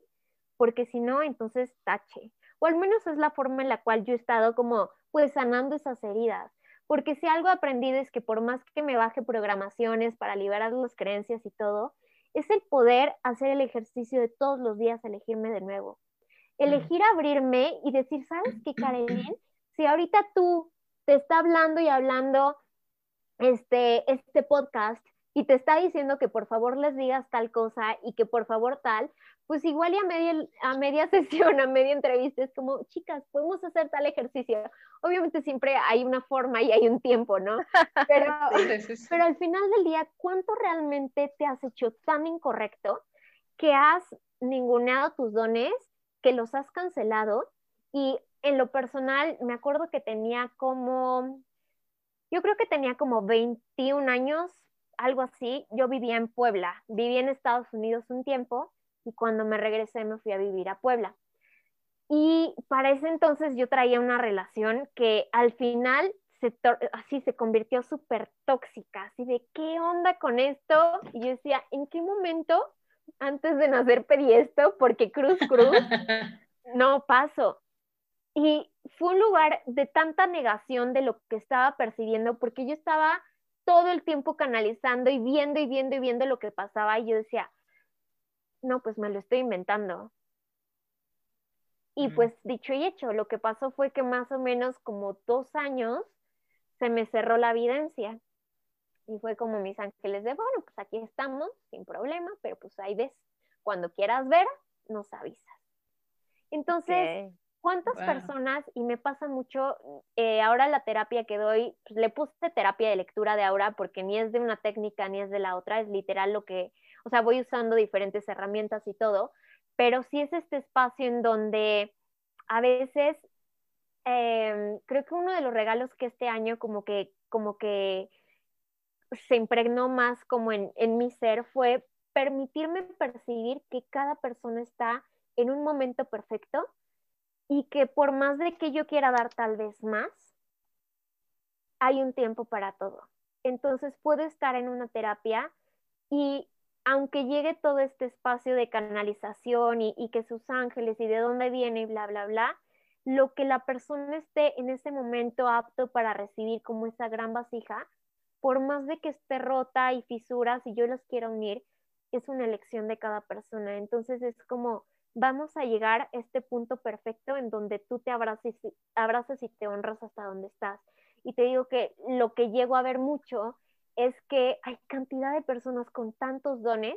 porque si no, entonces tache. O al menos es la forma en la cual yo he estado como pues sanando esas heridas. Porque si algo he aprendido es que por más que me baje programaciones para liberar las creencias y todo, es el poder hacer el ejercicio de todos los días elegirme de nuevo. Elegir abrirme y decir, ¿sabes qué, Karen? Si ahorita tú te está hablando y hablando este, este podcast y te está diciendo que por favor les digas tal cosa y que por favor tal, pues igual y a media, a media sesión, a media entrevista es como, chicas, podemos hacer tal ejercicio. Obviamente siempre hay una forma y hay un tiempo, ¿no? Pero, pero al final del día, ¿cuánto realmente te has hecho tan incorrecto que has ninguneado tus dones, que los has cancelado? Y en lo personal, me acuerdo que tenía como, yo creo que tenía como 21 años algo así, yo vivía en Puebla, viví en Estados Unidos un tiempo y cuando me regresé me fui a vivir a Puebla. Y para ese entonces yo traía una relación que al final se así se convirtió súper tóxica, así de qué onda con esto. Y yo decía, ¿en qué momento antes de nacer pedí esto? Porque cruz, cruz, no paso. Y fue un lugar de tanta negación de lo que estaba percibiendo, porque yo estaba todo el tiempo canalizando y viendo y viendo y viendo lo que pasaba y yo decía, no, pues me lo estoy inventando. Y pues dicho y hecho, lo que pasó fue que más o menos como dos años se me cerró la evidencia. Y fue como mis ángeles de, bueno, pues aquí estamos, sin problema, pero pues ahí ves, cuando quieras ver, nos avisas. Entonces, ¿Cuántas personas, y me pasa mucho, eh, ahora la terapia que doy, pues, le puse terapia de lectura de ahora porque ni es de una técnica ni es de la otra, es literal lo que, o sea, voy usando diferentes herramientas y todo, pero sí es este espacio en donde a veces em, creo que uno de los regalos que este año como que, como que se impregnó más como en, en mi ser fue permitirme percibir que cada persona está en un momento perfecto y que por más de que yo quiera dar tal vez más, hay un tiempo para todo. Entonces puedo estar en una terapia y aunque llegue todo este espacio de canalización y, que sus ángeles y de dónde viene y bla, bla, bla, lo que la persona esté en ese momento apto para recibir como esa gran vasija, por más de que esté rota y fisuras y yo los quiera unir, es una elección de cada persona. Entonces es como, vamos a llegar a este punto perfecto en donde tú te abraces, abrazas y te honras hasta donde estás. Y te digo que lo que llego a ver mucho es que hay cantidad de personas con tantos dones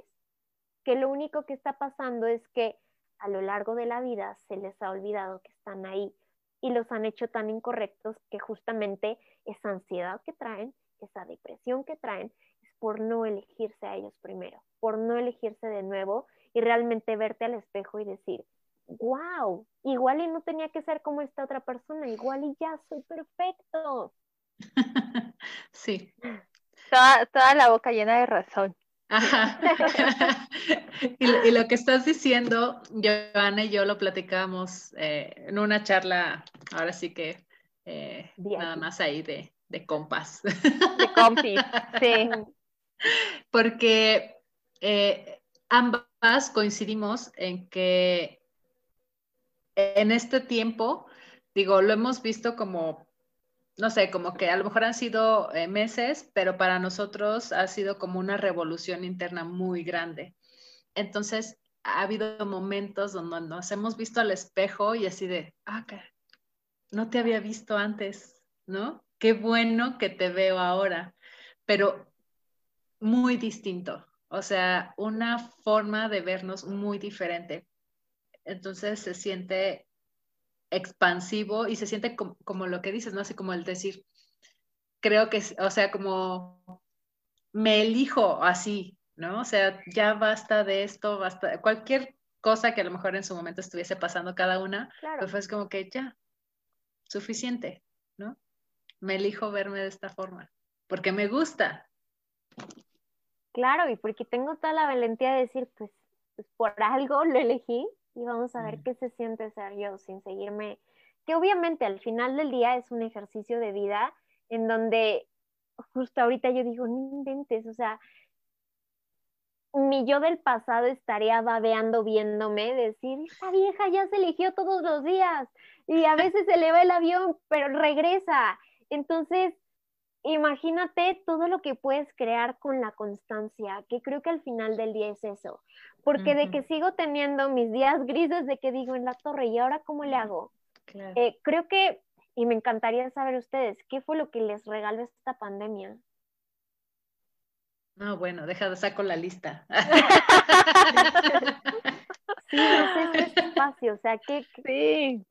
que lo único que está pasando es que a lo largo de la vida se les ha olvidado que están ahí y los han hecho tan incorrectos que justamente esa ansiedad que traen, esa depresión que traen, por no elegirse a ellos primero, por no elegirse de nuevo y realmente verte al espejo y decir, wow, igual y no tenía que ser como esta otra persona, igual y ya soy perfecto. Sí. Toda, toda la boca llena de razón. y, lo que estás diciendo, Joana y yo lo platicamos eh, en una charla, ahora sí que eh, nada más ahí de, de compas. De compis, sí. Porque eh, ambas coincidimos en que en este tiempo, digo, lo hemos visto como no sé, como que a lo mejor han sido eh, meses, pero para nosotros ha sido como una revolución interna muy grande. Entonces, ha habido momentos donde nos hemos visto al espejo y así de, ah, no te había visto antes, ¿no? Qué bueno que te veo ahora, pero muy distinto, o sea, una forma de vernos muy diferente. Entonces se siente expansivo y se siente como, lo que dices, ¿no? Así como el decir, creo que, o sea, como me elijo así, ¿no? O sea, ya basta de esto, basta, cualquier cosa que a lo mejor en su momento estuviese pasando cada una, pues fue como que ya, suficiente, ¿no? Me elijo verme de esta forma, porque me gusta. Claro, y porque tengo toda la valentía de decir, pues, pues por algo lo elegí y vamos a ver qué se siente ser yo sin seguirme, que obviamente al final del día es un ejercicio de vida en donde justo ahorita yo digo, no inventes, o sea, mi yo del pasado estaría babeando viéndome, decir, esta vieja ya se eligió todos los días y a veces se le va el avión, pero regresa. Entonces, imagínate todo lo que puedes crear con la constancia, que creo que al final del día es eso. Porque de que sigo teniendo mis días grises de que digo en la torre, ¿y ahora cómo le hago? Eh, creo que, y me encantaría saber ustedes, ¿qué fue lo que les regaló esta pandemia? No, bueno, deja de sacar la lista. sí, no sé, este espacio, o sea, ¿qué, Sí.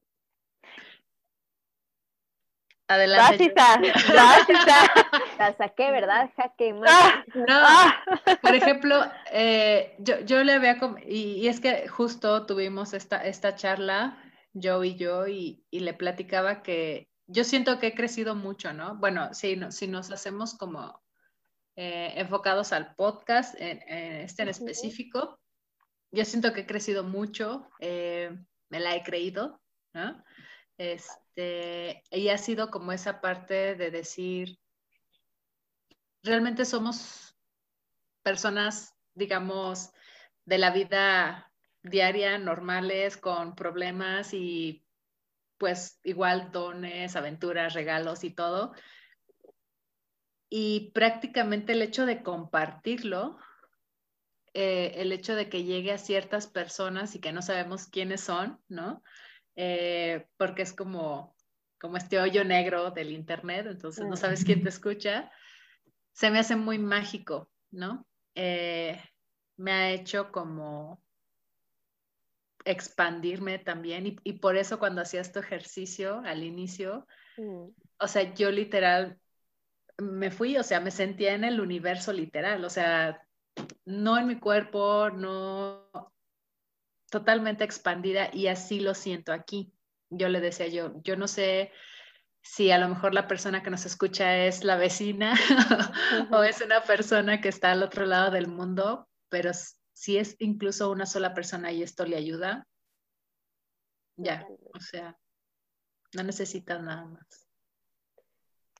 Adelante. La saqué, ¿verdad? Jaque ah, no, ah. por ejemplo, eh, yo, yo, le había, y, y, es que justo tuvimos esta, esta charla, yo y yo, y, y, le platicaba que yo siento que he crecido mucho, ¿no? Bueno, si, no, si nos hacemos como eh, enfocados al podcast, en, este en específico, yo siento que he crecido mucho, eh, me la he creído, ¿no? Este, y ha sido como esa parte de decir, realmente somos personas, digamos, de la vida diaria, normales, con problemas y pues igual dones, aventuras, regalos y todo. Y prácticamente el hecho de compartirlo, eh, el hecho de que llegue a ciertas personas y que no sabemos quiénes son, ¿no? Eh, porque es como, como este hoyo negro del Internet, entonces no sabes quién te escucha, se me hace muy mágico, ¿no? Eh, me ha hecho como expandirme también y, por eso cuando hacía este ejercicio al inicio, mm. o sea, yo literal me fui, o sea, me sentía en el universo literal, o sea, no en mi cuerpo, no, totalmente expandida y así lo siento aquí. Yo le decía yo, yo no sé si a lo mejor la persona que nos escucha es la vecina o es una persona que está al otro lado del mundo, pero si es incluso una sola persona y esto le ayuda, Ya, o sea, no necesitas nada más.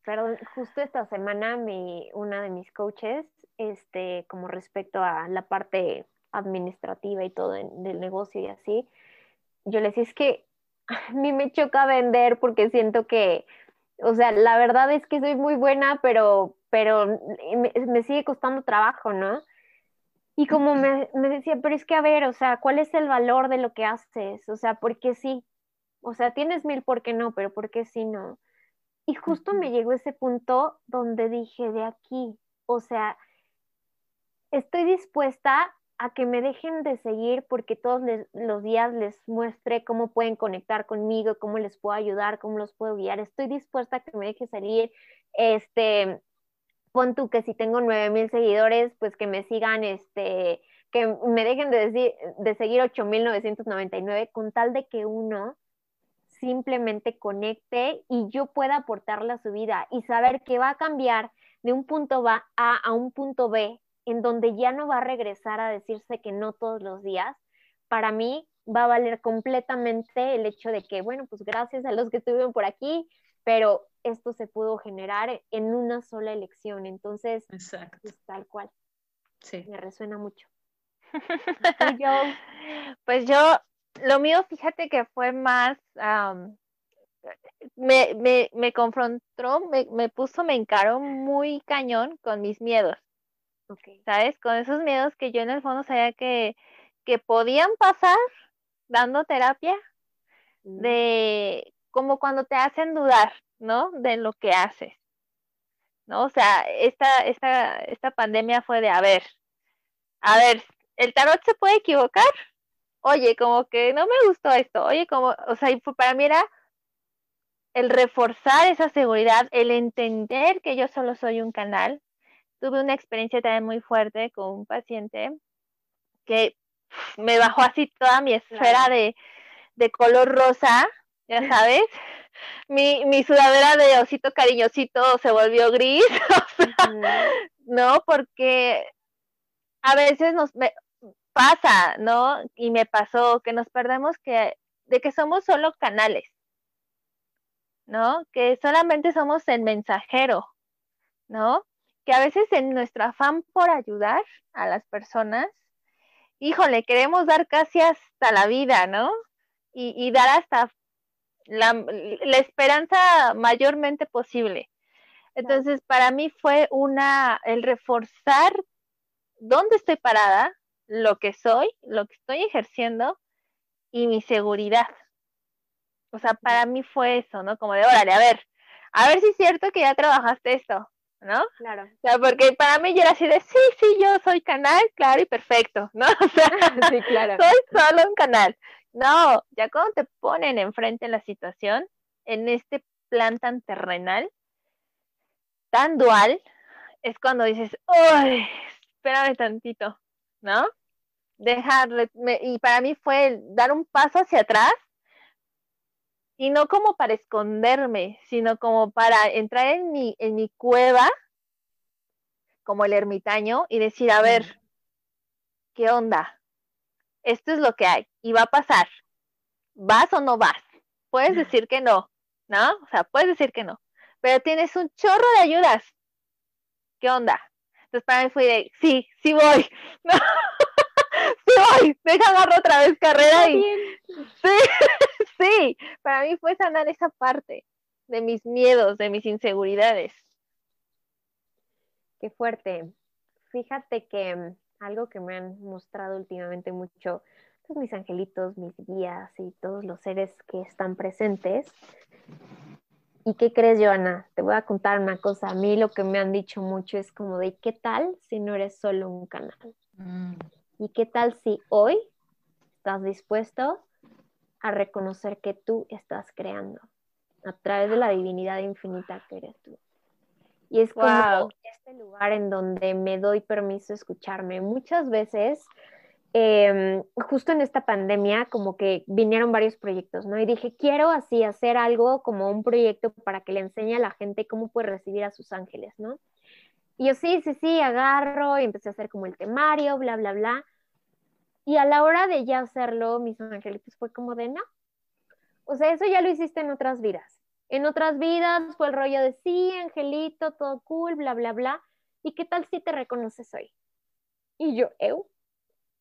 Perdón, justo esta semana mi, una de mis coaches, este, como respecto a la parte administrativa y todo del negocio y así, yo le decía, es que a mí me choca vender porque siento que, o sea, la verdad es que soy muy buena, pero, pero me, sigue costando trabajo, ¿no? Y como me, me, decía, pero es que a ver, o sea, ¿cuál es el valor de lo que haces? O sea, ¿por qué sí? O sea, tienes mil, ¿por qué no? Pero ¿por qué sí no? Y justo me llegó ese punto donde dije, de aquí, o sea, estoy dispuesta a que me dejen de seguir porque todos los días les muestre cómo pueden conectar conmigo, cómo les puedo ayudar, cómo los puedo guiar. Estoy dispuesta a que me deje salir, este, pon tú que si tengo 9000 seguidores, pues que me sigan, este, que me dejen de, decir, de seguir 8999 con tal de que uno simplemente conecte y yo pueda aportarle a su vida y saber que va a cambiar de un punto A a un punto B en donde ya no va a regresar a decirse que no todos los días, para mí va a valer completamente el hecho de que, bueno, pues gracias a los que estuvieron por aquí, pero esto se pudo generar en una sola elección. Entonces, Exacto. Pues, tal cual. Sí. Me resuena mucho. Pues yo, lo mío, fíjate que fue más, me, me, me, confrontó, me, me puso, me encaró muy cañón con mis miedos. ¿Sabes? Con esos miedos que yo en el fondo sabía que, que podían pasar dando terapia, mm. de como cuando te hacen dudar, ¿no? De lo que haces. ¿No? O sea, esta, esta, esta pandemia fue de, a ver, a ver, ¿el tarot se puede equivocar? Oye, como que no me gustó esto, oye, como, o sea, para mí era el reforzar esa seguridad, el entender que yo solo soy un canal, tuve una experiencia también muy fuerte con un paciente que me bajó así toda mi esfera de, color rosa, ya sabes. Mi, mi, sudadera de osito cariñosito se volvió gris, ¿no? Porque a veces nos pasa, ¿no? Y me pasó que nos perdemos que, de que somos solo canales, ¿no? Que solamente somos el mensajero, ¿no? Que a veces en nuestro afán por ayudar a las personas, híjole, queremos dar casi hasta la vida, ¿no? Y, dar hasta la, la, esperanza mayormente posible. Entonces, para mí fue una, el reforzar dónde estoy parada, lo que soy, lo que estoy ejerciendo y mi seguridad. O sea, para mí fue eso, ¿no? Como de, órale, a ver, a ver si es cierto que ya trabajaste esto, ¿no? Claro. O sea, porque para mí yo era así de, sí, sí, yo soy canal, claro y perfecto, ¿no? O sea, sí, claro. soy solo un canal. No, ya cuando te ponen enfrente en la situación, en este plan tan terrenal, tan dual, es cuando dices, uy, espérame tantito, ¿no? Dejarle, y para mí fue dar un paso hacia atrás y no como para esconderme, sino como para entrar en mi, en mi cueva, como el ermitaño, y decir, a ver, ¿qué onda? Esto es lo que hay y va a pasar. ¿Vas o no vas? Puedes decir que no, ¿no? O sea, puedes decir que no, pero tienes un chorro de ayudas. ¿Qué onda? Entonces para mí fue de, sí, sí voy. ¿no? sí voy, deja agarro otra vez carrera y... Sí, sí, para mí fue sanar esa parte de mis miedos, de mis inseguridades. Qué fuerte. Fíjate que mm, algo que me han mostrado últimamente mucho, pues mis angelitos, mis guías y todos los seres que están presentes. ¿Y qué crees, Joana? Te voy a contar una cosa. A mí lo que me han dicho mucho es como de, ¿qué tal si no eres solo un canal? Mm. ¿Y qué tal si hoy estás dispuesto a reconocer que tú estás creando a través de la divinidad infinita que eres tú. Y es como este lugar en donde me doy permiso de escucharme. Muchas veces, em, justo en esta pandemia, como que vinieron varios proyectos, ¿no? Y dije, quiero así hacer algo como un proyecto para que le enseñe a la gente cómo puede recibir a sus ángeles, ¿no? Y yo sí, sí, sí, agarro y empecé a hacer como el temario, bla, bla, bla. Y a la hora de ya hacerlo, mis angelitos fue como de, no, O sea, eso ya lo hiciste en otras vidas. En otras vidas fue el rollo de sí, angelito, todo cool, bla, bla, bla. ¿Y qué tal si te reconoces hoy? Y yo, ¿eu?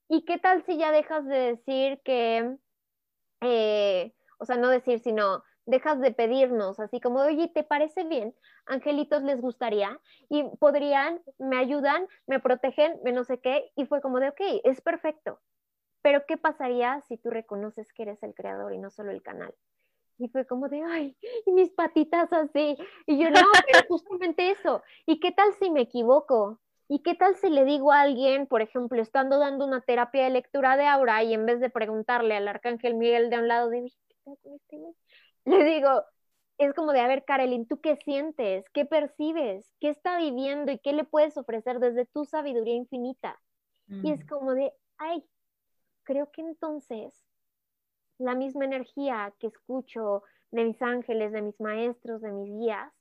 ¿Y qué tal si ya dejas de decir que, eh, o sea, no decir, sino dejas de pedirnos, así como, oye, ¿te parece bien? Angelitos les gustaría y podrían, me ayudan, me protegen, me no sé qué, y fue como de, ok, es perfecto, pero ¿qué pasaría si tú reconoces que eres el creador y no solo el canal? Y fue como de, ay, y mis patitas así. Y yo, no, pero justamente eso. ¿Y qué tal si me equivoco? ¿Y qué tal si le digo a alguien, por ejemplo, estando dando una terapia de lectura de aura y en vez de preguntarle al arcángel Miguel de un lado de, este le digo, es como de, a ver, Karelin, ¿tú qué sientes? ¿Qué percibes? ¿Qué está viviendo y qué le puedes ofrecer desde tu sabiduría infinita? Y es mm. como de, ay, creo que entonces la misma energía que escucho de mis ángeles, de mis maestros, de mis guías,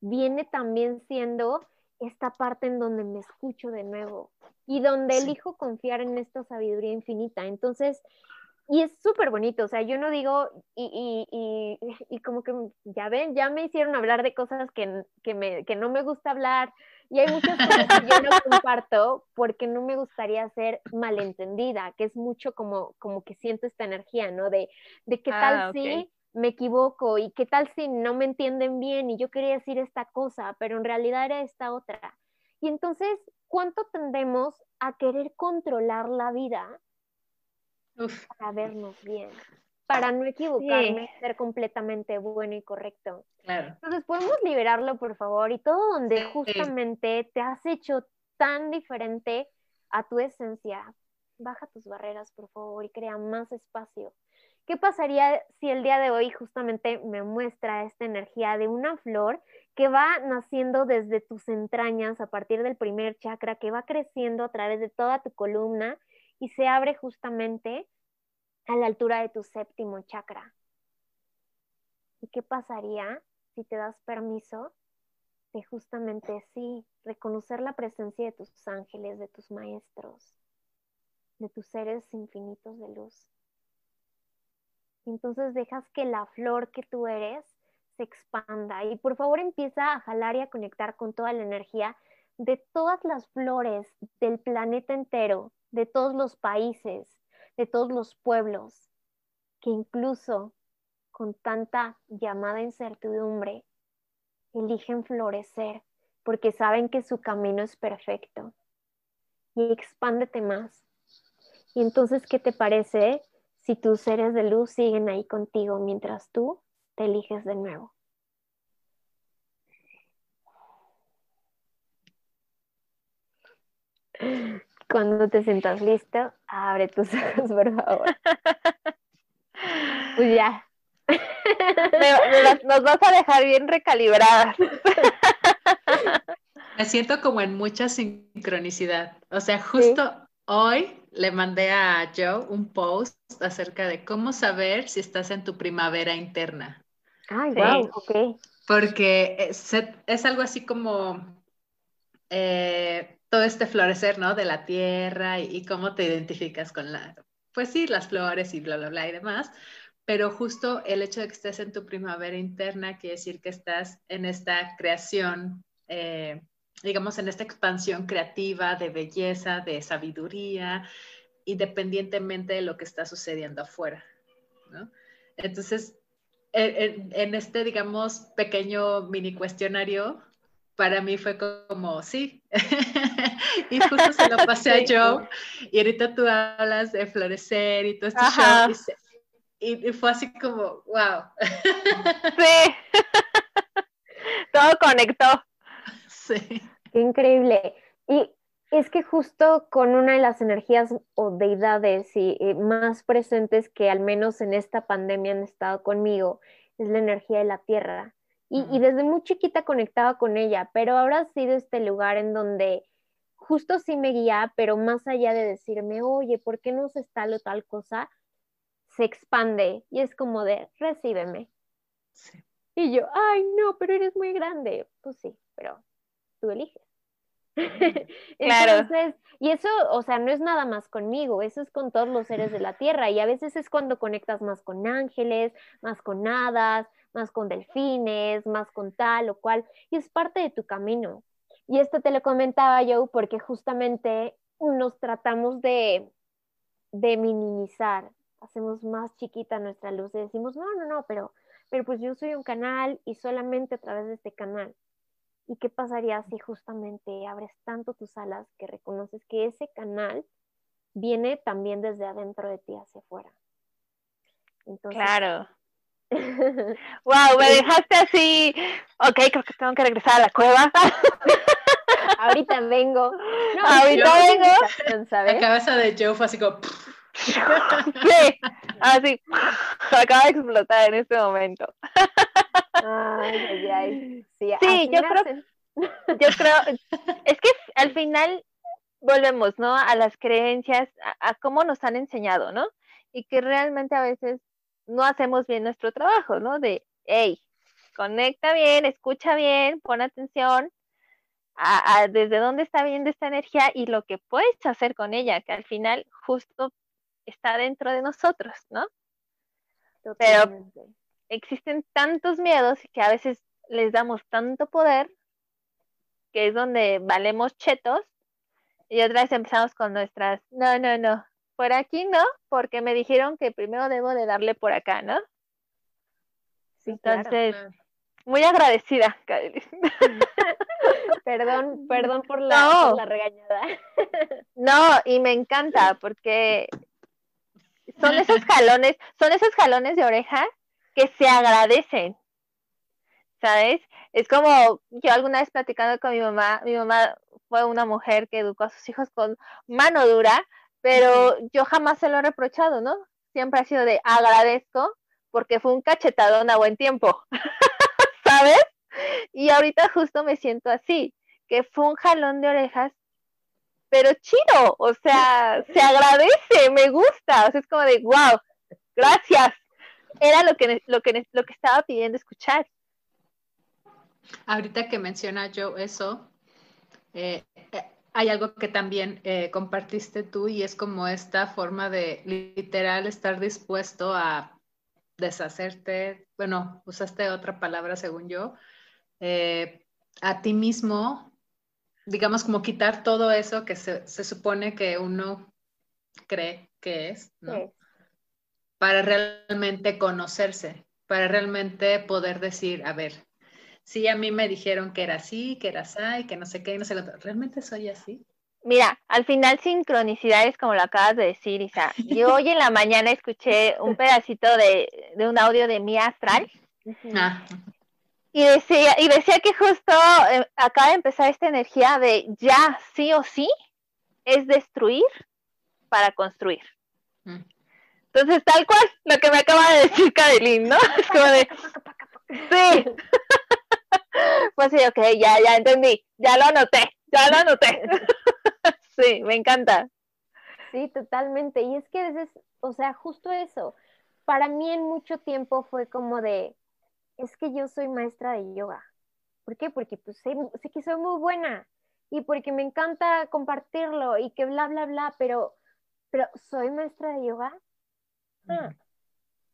viene también siendo esta parte en donde me escucho de nuevo y donde elijo confiar en esta sabiduría infinita. Entonces, y es súper bonito, o sea, yo no digo, y, y, y, como que, ya ven, ya me hicieron hablar de cosas que, que, me, que no me gusta hablar, y hay muchas cosas que yo no comparto porque no me gustaría ser malentendida, que es mucho como, como que siento esta energía, ¿no? De, de qué tal ah, si me equivoco y qué tal si no me entienden bien y yo quería decir esta cosa, pero en realidad era esta otra. Y entonces, ¿cuánto tendemos a querer controlar la vida para vernos bien? para no equivocarme, ser completamente bueno y correcto. Claro. Entonces, podemos liberarlo, por favor, y todo donde justamente te has hecho tan diferente a tu esencia. Baja tus barreras, por favor, y crea más espacio. ¿Qué pasaría si el día de hoy justamente me muestra esta energía de una flor que va naciendo desde tus entrañas a partir del primer chakra, que va creciendo a través de toda tu columna y se abre justamente a la altura de tu séptimo chakra. ¿Y qué pasaría si te das permiso de justamente sí, reconocer la presencia de tus ángeles, de tus maestros, de tus seres infinitos de luz? Entonces dejas que la flor que tú eres se expanda y por favor empieza a jalar y a conectar con toda la energía de todas las flores del planeta entero, de todos los países, de todos los pueblos, que incluso con tanta llamada incertidumbre, eligen florecer porque saben que su camino es perfecto. Y expándete más. Y entonces, ¿qué te parece si tus seres de luz siguen ahí contigo mientras tú te eliges de nuevo? Cuando te sientas listo, abre tus ojos, por favor. Pues ya. nos vas a dejar bien recalibradas. Me siento como en mucha sincronicidad. O sea, justo hoy le mandé a Joe un post acerca de cómo saber si estás en tu primavera interna. Ay, wow, ok. Porque es, es algo así como eh, todo este florecer, ¿no? De la tierra y, cómo te identificas con la, pues sí, las flores y bla, bla, bla y demás. Pero justo el hecho de que estés en tu primavera interna quiere decir que estás en esta creación, eh, digamos, en esta expansión creativa de belleza, de sabiduría, independientemente de lo que está sucediendo afuera, ¿no? Entonces, en, en, este, digamos, pequeño mini cuestionario, para mí fue como, sí. y justo se lo pasé a Joe. Y ahorita tú hablas de florecer y todo este show. Y, fue así como, wow. sí. todo conectó. Sí. Qué increíble. Y es que justo con una de las energías o deidades y, más presentes que al menos en esta pandemia han estado conmigo, es la energía de la tierra. Y, desde muy chiquita conectaba con ella, pero ahora ha sido este lugar en donde justo sí me guía, pero más allá de decirme, oye, ¿por qué no se está lo tal cosa? Se expande y es como de, recíbeme. Y yo, ay, no, pero eres muy grande. Pues sí, pero tú eliges. Entonces, y eso, o sea, no es nada más conmigo, eso es con todos los seres de la tierra. Y a veces es cuando conectas más con ángeles, más con hadas, más con delfines, más con tal o cual. Y es parte de tu camino. Y esto te lo comentaba yo porque justamente nos tratamos de, de minimizar, hacemos más chiquita nuestra luz y decimos, no, no, no, pero, pero pues yo soy un canal y solamente a través de este canal. ¿Y qué pasaría si justamente abres tanto tus alas que reconoces que ese canal viene también desde adentro de ti hacia afuera? claro. Wow, me dejaste así. Ok, creo que tengo que regresar a la cueva. Ahorita vengo. Ahorita vengo. La cabeza de Joe fue así como. sí, así. Se acaba de explotar en este momento. Ay, ay, Sí, sí yo creo, yo creo, es que al final volvemos, ¿no? A las creencias, a, cómo nos han enseñado, ¿no? Y que realmente a veces no hacemos bien nuestro trabajo, ¿no? De, hey, conecta bien, escucha bien, pon atención a, desde dónde está viendo esta energía y lo que puedes hacer con ella, que al final justo está dentro de nosotros, ¿no? Pero existen tantos miedos que a veces les damos tanto poder que es donde valemos chetos y otra vez empezamos con nuestras, no, no, no, por aquí no, porque me dijeron que primero debo de darle por acá, ¿no? Entonces, muy agradecida, perdón, perdón por la, por la regañada. no, y me encanta porque son esos jalones, son esos jalones de oreja que se agradecen, ¿sabes? Es como yo alguna vez platicando con mi mamá, mi mamá fue una mujer que educó a sus hijos con mano dura, pero yo jamás se lo he reprochado, ¿no? Siempre ha sido de agradezco porque fue un cachetadón a buen tiempo, ¿sabes? Y ahorita justo me siento así, que fue un jalón de orejas pero chido, o sea, se agradece, me gusta, o sea, es como de, wow, gracias. Era lo que, lo que, lo que estaba pidiendo escuchar. Ahorita que menciona yo eso, eh, eh, hay algo que también eh, compartiste tú y es como esta forma de literal estar dispuesto a deshacerte, bueno, usaste otra palabra según yo, a ti mismo digamos, como quitar todo eso que se, supone que uno cree que es, ¿no? Para realmente conocerse, para realmente poder decir, a ver, sí, a mí me dijeron que era así, que era así, que no sé qué, no sé qué, ¿realmente soy así? Mira, al final sincronicidades, como lo acabas de decir, Isa. Yo hoy en la mañana escuché un pedacito de, un audio de mi astral. Ah. Y decía, y decía que justo eh, acaba de empezar esta energía de ya, sí o sí, es destruir para construir. Mm. Entonces, tal cual, lo que me acaba de decir Cadelín, ¿no? Es como de, sí. Pues sí, ok, ya, ya entendí, ya lo anoté, ya lo anoté. sí, me encanta. Sí, totalmente. Y es que a veces, o sea, justo eso, para mí en mucho tiempo fue como de, es que yo soy maestra de yoga. ¿Por qué? Porque pues sé, que soy muy buena y porque me encanta compartirlo y que bla, bla, bla, pero, pero ¿soy maestra de yoga? Ah,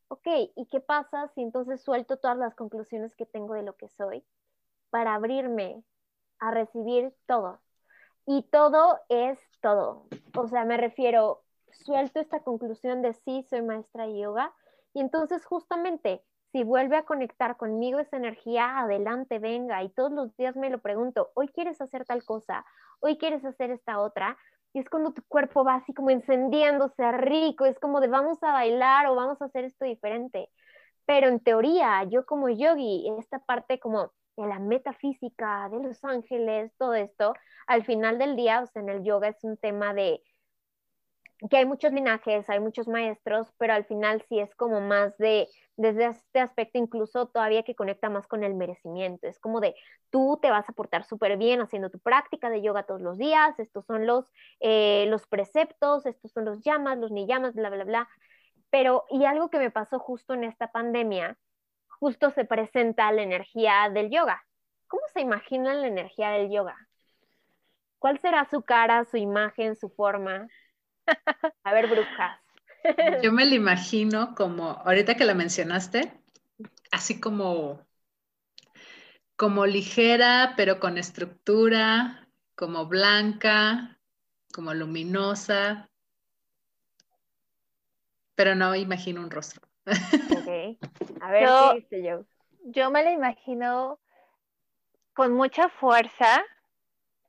ok, ¿y qué pasa si entonces suelto todas las conclusiones que tengo de lo que soy para abrirme a recibir todo? Y todo es todo. O sea, me refiero, suelto esta conclusión de sí, soy maestra de yoga y entonces justamente si vuelve a conectar conmigo esa energía, adelante, venga. Y todos los días me lo pregunto, hoy quieres hacer tal cosa, hoy quieres hacer esta otra. Y es cuando tu cuerpo va así como encendiéndose rico, es como de vamos a bailar o vamos a hacer esto diferente. Pero en teoría, yo como yogi, esta parte como de la metafísica, de los ángeles, todo esto, al final del día, o sea, en el yoga es un tema de que hay muchos linajes, hay muchos maestros, pero al final sí es como más de, desde este aspecto incluso todavía que conecta más con el merecimiento. Es como de, tú te vas a portar súper bien haciendo tu práctica de yoga todos los días, estos son los, eh, los preceptos, estos son los llamas, los ni llamas, bla, bla, bla. Pero, y algo que me pasó justo en esta pandemia, justo se presenta la energía del yoga. ¿Cómo se imagina la energía del yoga? ¿Cuál será su cara, su imagen, su forma? A ver, brujas. Yo me lo imagino como, ahorita que la mencionaste, así como, como ligera, pero con estructura, como blanca, como luminosa, pero no imagino un rostro. Ok. A ver, yo, ¿qué yo? Yo me la imagino con mucha fuerza,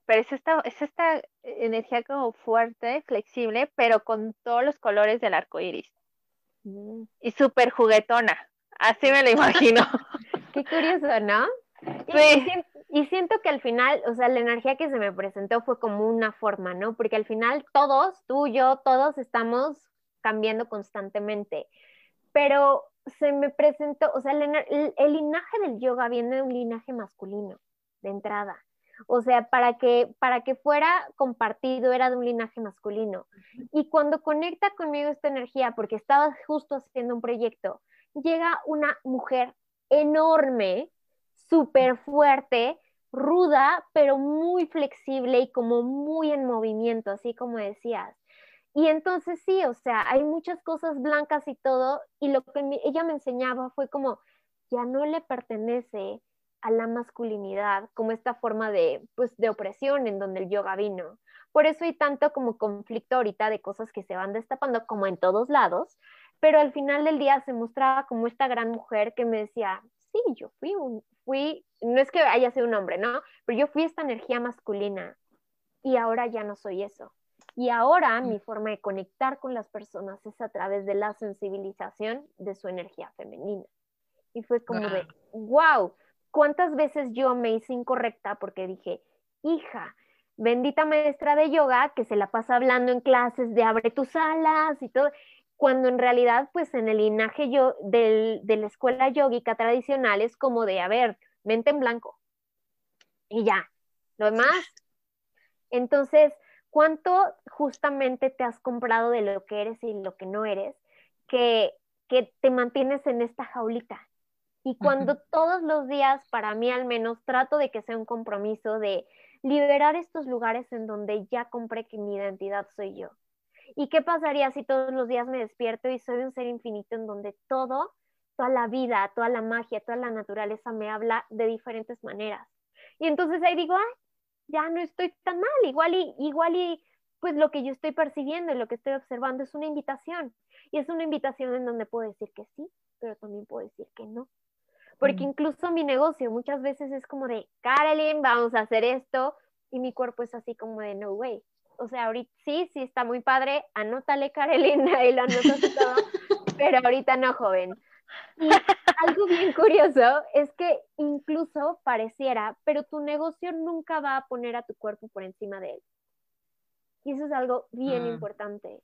pero es esta, es esta energía como fuerte, flexible, pero con todos los colores del arco iris. Mm. Y súper juguetona. Así me la imagino. Qué curioso, ¿no? Sí. Y, siento que al final, o sea, la energía que se me presentó fue como una forma, ¿no? Porque al final todos, tú, yo, todos estamos cambiando constantemente. Pero se me presentó, o sea, el, el linaje del yoga viene de un linaje masculino, de entrada. O sea, para que, para que fuera compartido era de un linaje masculino. Y cuando conecta conmigo esta energía, porque estaba justo haciendo un proyecto, llega una mujer enorme, súper fuerte, ruda, pero muy flexible y como muy en movimiento, así como decías. Y entonces sí, o sea, hay muchas cosas blancas y todo, y lo que ella me enseñaba fue como, ya no le pertenece a la masculinidad como esta forma de, pues, de opresión en donde el yoga vino. Por eso hay tanto como conflicto ahorita de cosas que se van destapando como en todos lados, pero al final del día se mostraba como esta gran mujer que me decía, sí, yo fui un, fui, no es que haya sido un hombre, ¿no? Pero yo fui esta energía masculina y ahora ya no soy eso. Y ahora mi forma de conectar con las personas es a través de la sensibilización de su energía femenina. Y fue como de, wow, ¿cuántas veces yo me hice incorrecta porque dije, hija, bendita maestra de yoga que se la pasa hablando en clases de abre tus alas y todo, cuando en realidad pues en el linaje yo de la escuela yógica tradicional es como de, a ver, mente en blanco y ya, lo demás. Entonces, ¿cuánto justamente te has comprado de lo que eres y lo que no eres que, que te mantienes en esta jaulita? Y cuando todos los días, para mí al menos, trato de que sea un compromiso de liberar estos lugares en donde ya compré que mi identidad soy yo. ¿Y qué pasaría si todos los días me despierto y soy un ser infinito en donde todo, toda la vida, toda la magia, toda la naturaleza me habla de diferentes maneras? Y entonces ahí digo, ay, ya no estoy tan mal, igual y, igual y pues lo que yo estoy percibiendo y lo que estoy observando es una invitación. Y es una invitación en donde puedo decir que sí, pero también puedo decir que no. Porque mm. incluso mi negocio muchas veces es como de, Carolyn, vamos a hacer esto, y mi cuerpo es así como de, no way. O sea, ahorita sí, sí está muy padre, anótale, Carolyn, ahí lo anotas todo, pero ahorita no, joven. Y algo bien curioso es que incluso pareciera, pero tu negocio nunca va a poner a tu cuerpo por encima de él. Y eso es algo bien mm. importante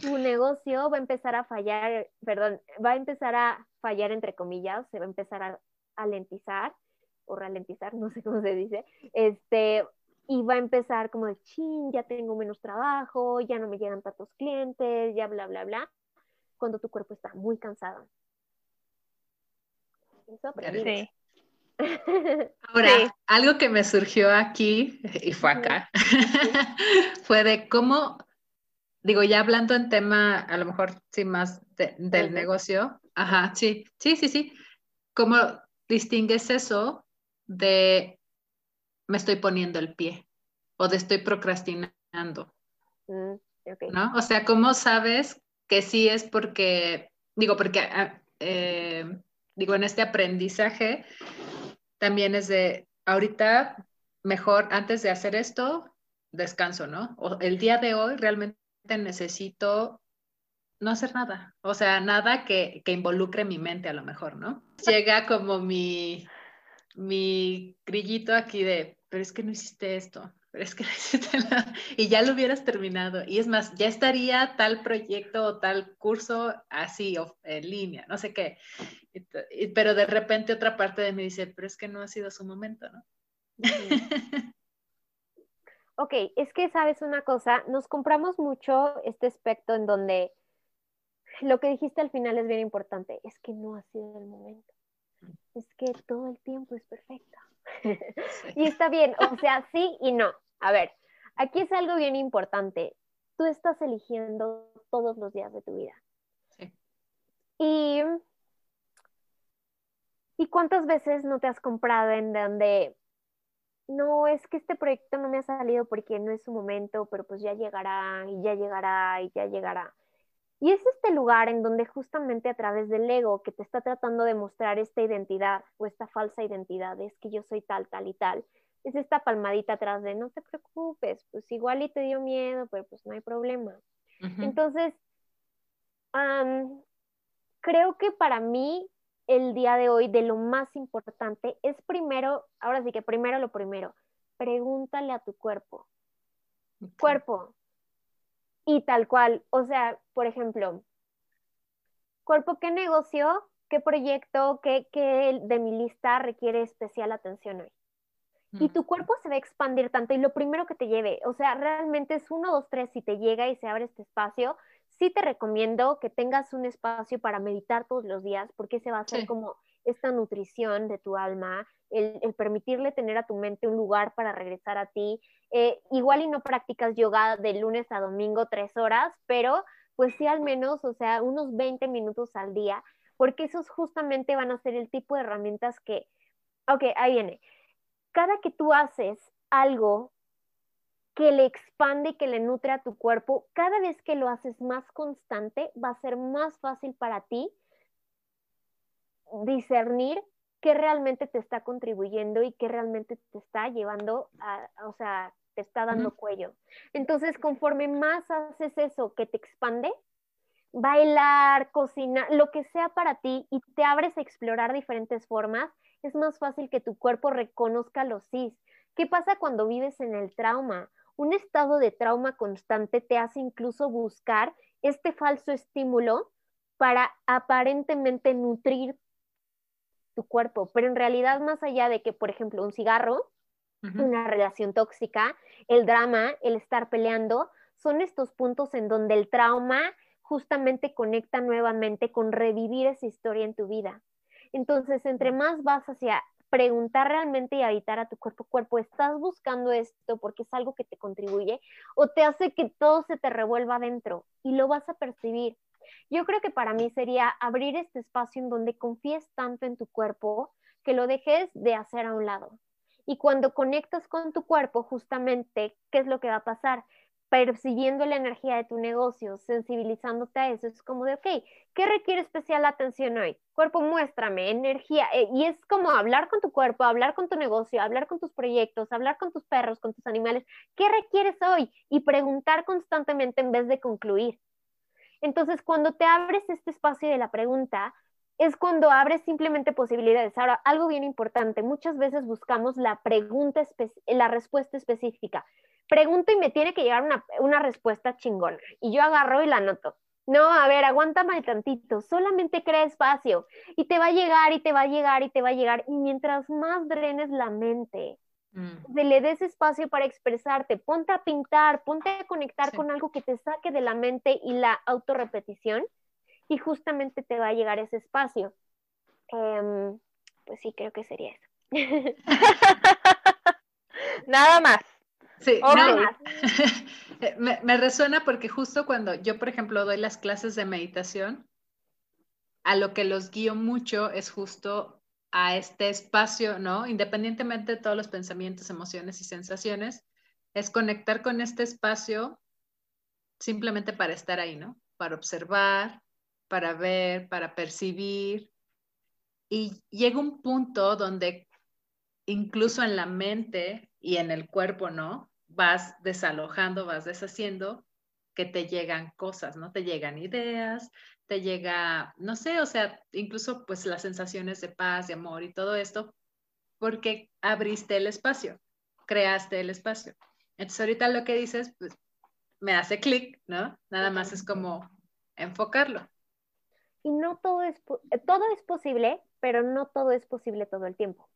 tu negocio va a empezar a fallar, perdón, va a empezar a fallar entre comillas, se va a empezar a, alentizar o ralentizar, no sé cómo se dice, este, y va a empezar como de, chin, ya tengo menos trabajo, ya no me llegan tantos clientes, ya bla, bla, bla, cuando tu cuerpo está muy cansado. Sí. Ahora, algo que me surgió aquí, y fue acá, fue de cómo digo, ya hablando en tema, a lo mejor sí más del negocio, ajá, sí, sí, sí, sí. ¿Cómo distingues eso de me estoy poniendo el pie o de estoy procrastinando? Mm, ¿No? O sea, ¿cómo sabes que sí es porque, digo, porque, ah, eh, digo, en este aprendizaje también es de, ahorita mejor antes de hacer esto, descanso, ¿no? O el día de hoy realmente necesito no hacer nada, o sea, nada que, involucre mi mente a lo mejor, ¿no? Llega como mi, mi grillito aquí de, pero es que no hiciste esto, pero es que y ya lo hubieras terminado, y es más, ya estaría tal proyecto o tal curso así, en línea, no sé qué, pero de repente otra parte de mí dice, pero es que no ha sido su momento, ¿no? ok, es que sabes una cosa, nos compramos mucho este aspecto en donde lo que dijiste al final es bien importante, es que no ha sido el momento, es que todo el tiempo es perfecto. y está bien, o sea, sí y no. A ver, aquí es algo bien importante. Tú estás eligiendo todos los días de tu vida. Sí. Y, ¿Y cuántas veces no te has comprado en donde no, es que este proyecto no me ha salido porque no es su momento, pero pues ya llegará y ya llegará y ya llegará. Y es este lugar en donde justamente a través del ego que te está tratando de mostrar esta identidad o esta falsa identidad, es que yo soy tal, tal y tal, es esta palmadita atrás de no te preocupes, pues igual y te dio miedo, pero pues no hay problema. Entonces, creo que para mí el día de hoy de lo más importante es primero, ahora sí que primero lo primero, pregúntale a tu cuerpo. Cuerpo. Y tal cual, o sea, por ejemplo, cuerpo, ¿qué negocio, qué proyecto, qué, qué de mi lista requiere especial atención hoy? Y tu cuerpo se va a expandir tanto y lo primero que te lleve, o sea, realmente es uno, dos, tres, si te llega y se abre este espacio, sí te recomiendo que tengas un espacio para meditar todos los días, porque se va a hacer como esta nutrición de tu alma, el, permitirle tener a tu mente un lugar para regresar a ti. Eh, igual y no practicas yoga de lunes a domingo tres horas, pero pues sí al menos, o sea, unos 20 minutos al día, porque esos justamente van a ser el tipo de herramientas que, ok, ahí viene. Cada que tú haces algo que le expande y que le nutre a tu cuerpo, cada vez que lo haces más constante, va a ser más fácil para ti discernir qué realmente te está contribuyendo y qué realmente te está llevando a, o sea, te está dando cuello. Entonces, conforme más haces eso que te expande, bailar, cocinar, lo que sea para ti y te abres a explorar diferentes formas, es más fácil que tu cuerpo reconozca los sí. ¿Qué pasa cuando vives en el trauma? un estado de trauma constante te hace incluso buscar este falso estímulo para aparentemente nutrir tu cuerpo, pero en realidad más allá de que, por ejemplo, un cigarro, una relación tóxica, el drama, el estar peleando, son estos puntos en donde el trauma justamente conecta nuevamente con revivir esa historia en tu vida. Entonces, entre más vas hacia preguntar realmente y habitar a tu cuerpo, cuerpo, ¿estás buscando esto porque es algo que te contribuye o te hace que todo se te revuelva adentro y lo vas a percibir? Yo creo que para mí sería abrir este espacio en donde confíes tanto en tu cuerpo que lo dejes de hacer a un lado. Y cuando conectas con tu cuerpo, justamente, ¿qué es lo que va a pasar? percibiendo la energía de tu negocio, sensibilizándote a eso, es como de, ok, ¿qué requiere especial atención hoy? Cuerpo, muéstrame, energía, eh, y es como hablar con tu cuerpo, hablar con tu negocio, hablar con tus proyectos, hablar con tus perros, con tus animales, ¿qué requieres hoy? Y preguntar constantemente en vez de concluir. Entonces, cuando te abres este espacio de la pregunta, es cuando abres simplemente posibilidades. Ahora, algo bien importante, muchas veces buscamos la pregunta, la respuesta específica pregunto y me tiene que llegar una, respuesta chingona. Y yo agarro y la anoto. No, a ver, aguántame tantito, solamente crea espacio y te va a llegar y te va a llegar y te va a llegar. Y mientras más drenes la mente, mm. le des espacio para expresarte, ponte a pintar, ponte a conectar con algo que te saque de la mente y la autorrepetición y justamente te va a llegar ese espacio. Em, pues sí, creo que sería eso. Nada más. Sí, me, resuena porque justo cuando yo, por ejemplo, doy las clases de meditación, a lo que los guío mucho es justo a este espacio, ¿no? Independientemente de todos los pensamientos, emociones y sensaciones, es conectar con este espacio simplemente para estar ahí, ¿no? Para observar, para ver, para percibir. Y llega un punto donde incluso en la mente y en el cuerpo, ¿no? vas desalojando, vas deshaciendo, que te llegan cosas, ¿no? Te llegan ideas, te llega, no sé, o sea, incluso pues las sensaciones de paz, de amor y todo esto, porque abriste el espacio, creaste el espacio. Entonces ahorita lo que dices, pues me hace clic, ¿no? Nada más es como enfocarlo. Y no todo es, todo es posible, pero no todo es posible todo el tiempo.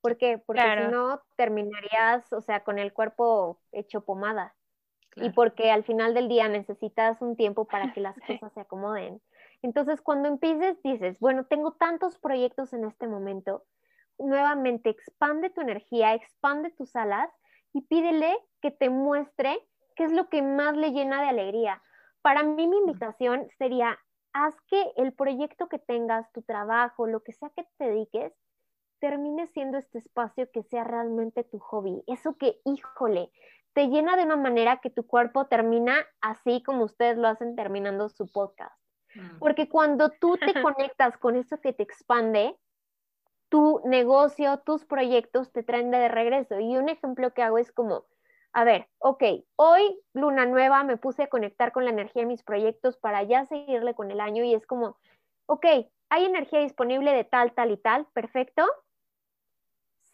¿Por qué? Porque si no terminarías, o sea, con el cuerpo hecho pomada. Y porque al final del día necesitas un tiempo para que las cosas se acomoden. Entonces, cuando empieces, dices, bueno, tengo tantos proyectos en este momento, nuevamente expande tu energía, expande tus alas y pídele que te muestre qué es lo que más le llena de alegría. Para mí mi invitación sería, haz que el proyecto que tengas, tu trabajo, lo que sea que te dediques, termine siendo este espacio que sea realmente tu hobby. Eso que, híjole, te llena de una manera que tu cuerpo termina así como ustedes lo hacen terminando su podcast. Mm. Porque cuando tú te conectas con eso que te expande, tu negocio, tus proyectos te traen de regreso. Y un ejemplo que hago es como, a ver, ok, hoy luna nueva, me puse a conectar con la energía de mis proyectos para ya seguirle con el año y es como, ok, hay energía disponible de tal, tal y tal, perfecto.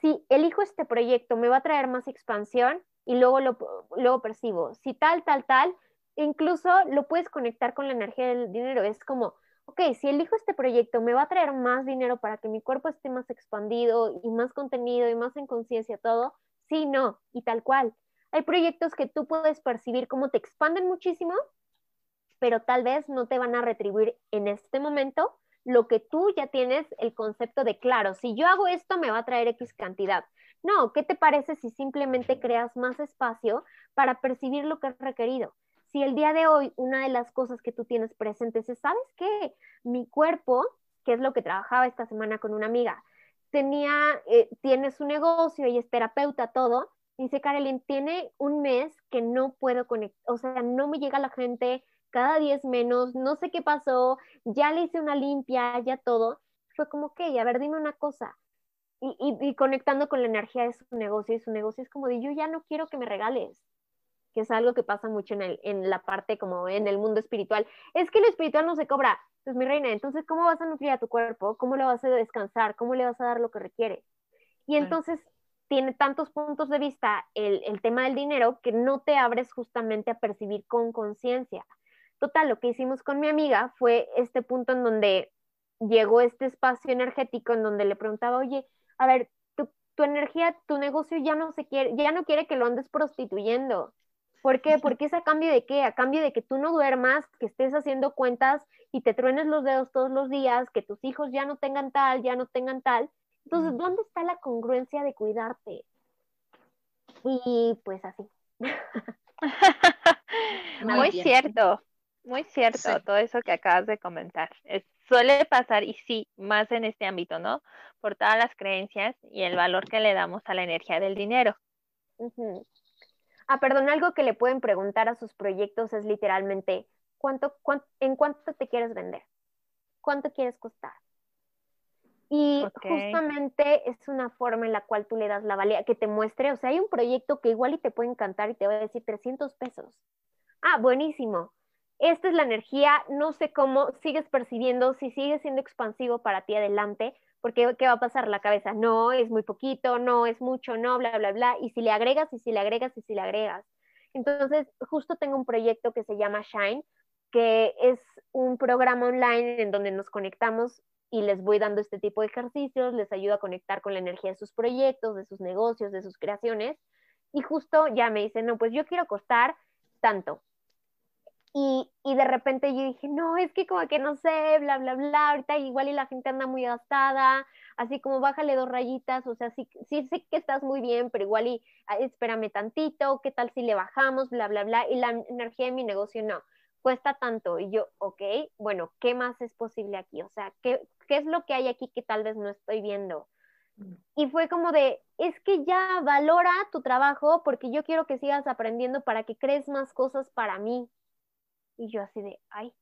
Si elijo este proyecto, me va a traer más expansión y luego lo luego percibo. Si tal, tal, tal, incluso lo puedes conectar con la energía del dinero. Es como, ok, si elijo este proyecto, me va a traer más dinero para que mi cuerpo esté más expandido y más contenido y más en conciencia todo. Sí, no, y tal cual. Hay proyectos que tú puedes percibir como te expanden muchísimo, pero tal vez no te van a retribuir en este momento lo que tú ya tienes el concepto de claro, si yo hago esto me va a traer X cantidad. No, ¿qué te parece si simplemente creas más espacio para percibir lo que es requerido? si el día de hoy una de las cosas que tú tienes presentes es, ¿sabes qué? Mi cuerpo, que es lo que trabajaba esta semana con una amiga, tenía, eh, tiene su negocio y es terapeuta, todo. Dice, Carolyn, tiene un mes que no puedo conectar, o sea, no me llega la gente, cada día menos, no sé qué pasó, ya le hice una limpia, ya todo. Fue como, que, a ver, dime una cosa. Y, y, y, conectando con la energía de su negocio, y su negocio es como de, yo ya no quiero que me regales, que es algo que pasa mucho en, el, en la parte como en el mundo espiritual, es que lo espiritual no se cobra. Pues mi reina, entonces, ¿cómo vas a nutrir a tu cuerpo? ¿Cómo le vas a descansar? ¿Cómo le vas a dar lo que requiere? Y entonces tiene tantos puntos de vista el, el tema del dinero que no te abres justamente a percibir con conciencia. Total, lo que hicimos con mi amiga fue este punto en donde llegó este espacio energético en donde le preguntaba, oye, a ver, tu, tu energía, tu negocio ya no se quiere, ya no quiere que lo andes prostituyendo ¿Por qué? Porque es a cambio de qué? A cambio de que tú no duermas, que estés haciendo cuentas y te truenes los dedos todos los días, que tus hijos ya no tengan tal, ya no tengan tal. Entonces, ¿dónde está la congruencia de cuidarte? Y pues así. muy cierto, muy cierto todo eso que acabas de comentar. Suele pasar, y sí, más en este ámbito, ¿no? Por todas las creencias y el valor que le damos a la energía del dinero. Ah, perdón, algo que le pueden preguntar a sus proyectos es literalmente, ¿cuánto, en cuánto te quieres vender? ¿Cuánto quieres costar? Y justamente es una forma en la cual tú le das la valía, que te muestre, o sea, hay un proyecto que igual y te puede encantar y te va a decir 300 pesos. Ah, buenísimo. Esta es la energía, no sé cómo sigues percibiendo, si sigue siendo expansivo para ti adelante, porque ¿qué va a pasar? La cabeza, no, es muy poquito, no, es mucho, no, bla, bla, bla, y si le agregas, y si le agregas, y si le agregas. Entonces, justo tengo un proyecto que se llama Shine, que es un programa online en donde nos conectamos y les voy dando este tipo de ejercicios, les ayuda a conectar con la energía de sus proyectos, de sus negocios, de sus creaciones. Y justo ya me dicen, no, pues yo quiero costar tanto. Y, y, de repente yo dije, no, es que como que no sé, bla, bla, bla, ahorita igual y la gente anda muy gastada, así como bájale dos rayitas, o sea, sí, sí sé que estás muy bien, pero igual y espérame tantito, ¿qué tal si le bajamos, bla, bla, bla? Y la energía de mi negocio no, cuesta tanto. Y yo, ok, bueno, ¿qué más es posible aquí? O sea, ¿qué, qué es lo que hay aquí que tal vez no estoy viendo? Mm. Y fue como de, es que ya valora tu trabajo porque yo quiero que sigas aprendiendo para que crees más cosas para mí. Y yo así de, ay,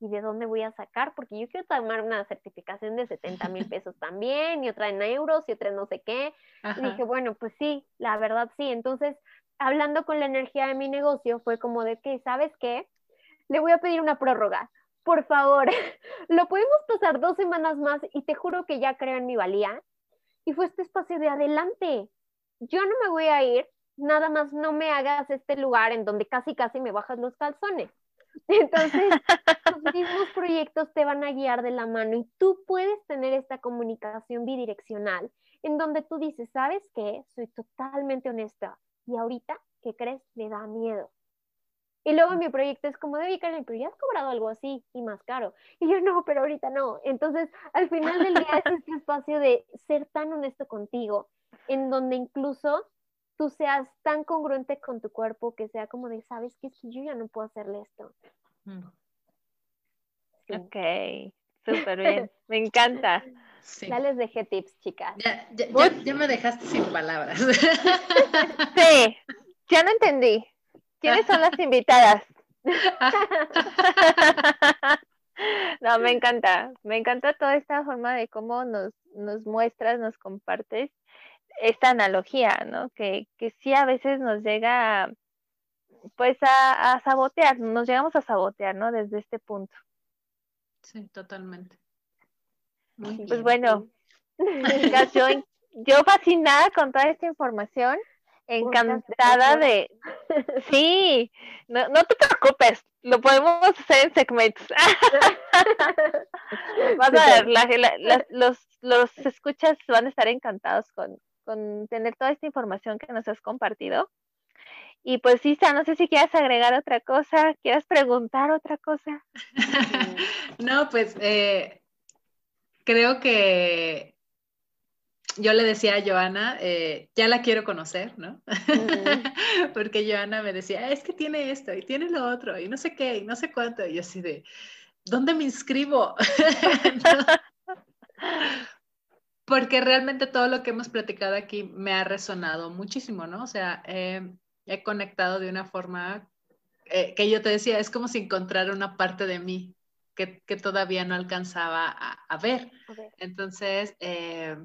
¿y de dónde voy a sacar? Porque yo quiero tomar una certificación de 70 mil pesos también, y otra en euros, y otra en no sé qué. Y dije, bueno, pues sí, la verdad sí. Entonces, hablando con la energía de mi negocio, fue como de que, ¿sabes qué? Le voy a pedir una prórroga. Por favor, lo podemos pasar dos semanas más y te juro que ya creo en mi valía. Y fue este espacio de adelante. Yo no me voy a ir, nada más no me hagas este lugar en donde casi casi me bajas los calzones. Entonces, los mismos proyectos te van a guiar de la mano y tú puedes tener esta comunicación bidireccional en donde tú dices, ¿sabes qué? Soy totalmente honesta y ahorita, ¿qué crees? Me da miedo. Y luego mi proyecto es como de Karen, pero ya has cobrado algo así y más caro. Y yo no, pero ahorita no. Entonces, al final del día es este espacio de ser tan honesto contigo, en donde incluso tú seas tan congruente con tu cuerpo que sea como de, sabes que es que yo ya no puedo hacerle esto. Mm. Ok, súper bien, me encanta. Ya les dejé tips, chicas. Ya, ya, me dejaste sin palabras. Sí, ya no entendí. ¿Quiénes son las invitadas? No, me encanta, me encanta toda esta forma de cómo nos, nos muestras, nos compartes esta analogía, ¿no? Que, que sí a veces nos llega, pues, a, sabotear, nos llegamos a sabotear, ¿no? Desde este punto. Sí, totalmente. pues bueno, yo, yo fascinada con toda esta información encantada de... Sí, no, no, te preocupes, lo podemos hacer en segmentos. Vas a ver, los, los escuchas van a estar encantados con, con tener toda esta información que nos has compartido. Y pues, Isa, no sé si quieras agregar otra cosa, quieras preguntar otra cosa. no, pues eh, creo que yo le decía a Joana, eh, ya la quiero conocer, ¿no? Porque Joana me decía, es que tiene esto y tiene lo otro y no sé qué y no sé cuánto. Y yo así de, ¿dónde me inscribo? Porque realmente todo lo que hemos platicado aquí me ha resonado muchísimo, ¿no? O sea, he conectado de una forma eh, que yo te decía, es como si encontrara una parte de mí que, todavía no alcanzaba a, ver. Entonces, eh,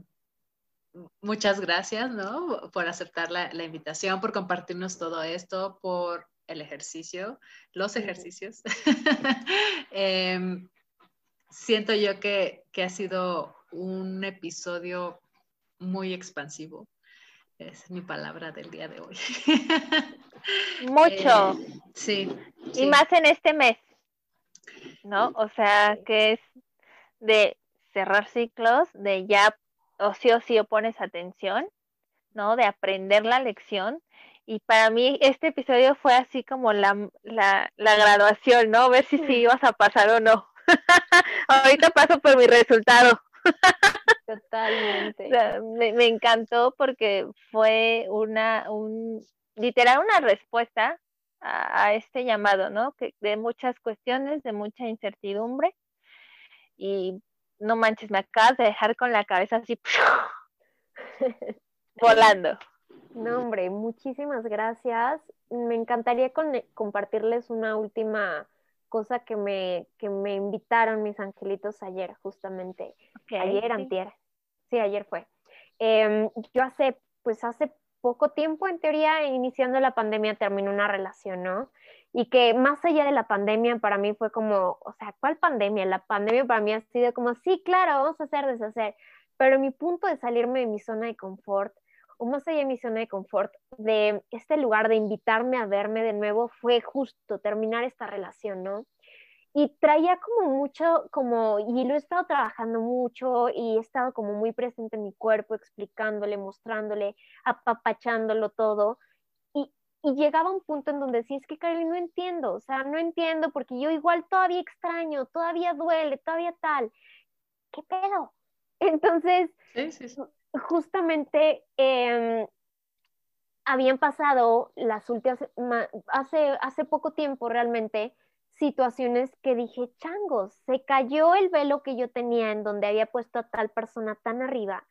muchas gracias, ¿no? Por aceptar la, invitación, por compartirnos todo esto, por el ejercicio, los ejercicios. Em, siento yo que, ha sido un episodio muy expansivo. Es mi palabra del día de hoy. Mucho. Eh, sí. Y más en este mes, ¿no? O sea, que es de cerrar ciclos, de ya o sí o sí o pones atención, ¿no? De aprender la lección. Y para mí este episodio fue así como la, la, la graduación, ¿no? Ver si sí ibas a pasar o no. Ahorita paso por mi resultado. Totalmente. me, encantó porque fue una, un, literal una respuesta a, a, este llamado, ¿no? Que, de muchas cuestiones, de mucha incertidumbre. Y no manches, me acabas de dejar con la cabeza así volando. No, hombre, muchísimas gracias. Me encantaría compartirles una última cosa que me, que me invitaron mis angelitos ayer, justamente. ayer, antier. Sí, ayer fue. Em, yo hace, pues hace poco tiempo, en teoría, iniciando la pandemia, terminé una relación, ¿no? y que más allá de la pandemia para mí fue como, o sea, ¿cuál pandemia? La pandemia para mí ha sido como, sí, claro, vamos a hacer, deshacer, pero mi punto de salirme de mi zona de confort, o más allá de mi zona de confort, de este lugar de invitarme a verme de nuevo, fue justo terminar esta relación, ¿no? Y traía como mucho, como, y lo he estado trabajando mucho y he estado como muy presente en mi cuerpo, explicándole, mostrándole, apapachándolo todo, y llegaba un punto en donde decía, es que Carly, no entiendo, o sea, no entiendo porque yo igual todavía extraño, todavía duele, todavía tal. ¿Qué pedo? Entonces, justamente em, habían pasado las últimas, hace, hace poco tiempo realmente, situaciones que dije, changos, se cayó el velo que yo tenía en donde había puesto a tal persona tan arriba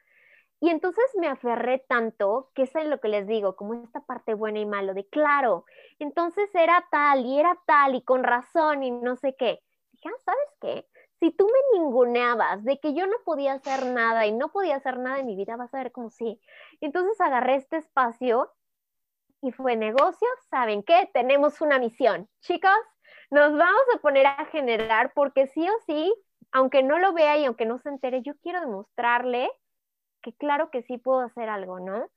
y entonces me aferré tanto, que es lo que les digo, como esta parte buena y malo, de claro, entonces era tal y era tal y con razón y no sé qué. Dije, ah, ¿sabes qué? Si tú me ninguneabas de que yo no podía hacer nada y no podía hacer nada en mi vida, vas a ver cómo sí. Entonces agarré este espacio y fue negocio, ¿saben qué? Tenemos una misión. Chicos, nos vamos a poner a generar porque sí o sí, aunque no lo vea y aunque no se entere, yo quiero demostrarle que claro que sí puedo hacer algo, ¿no?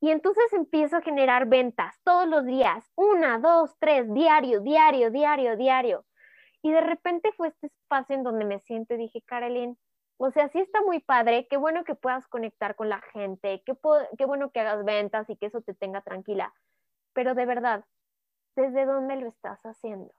Y entonces empiezo a generar ventas todos los días, una, dos, tres, diario, diario, diario, diario. Y de repente fue este espacio en donde me siento y dije, Carolyn, o sea, sí está muy padre, qué bueno que puedas conectar con la gente, qué, qué bueno que hagas ventas y que eso te tenga tranquila, pero de verdad, ¿desde dónde lo estás haciendo?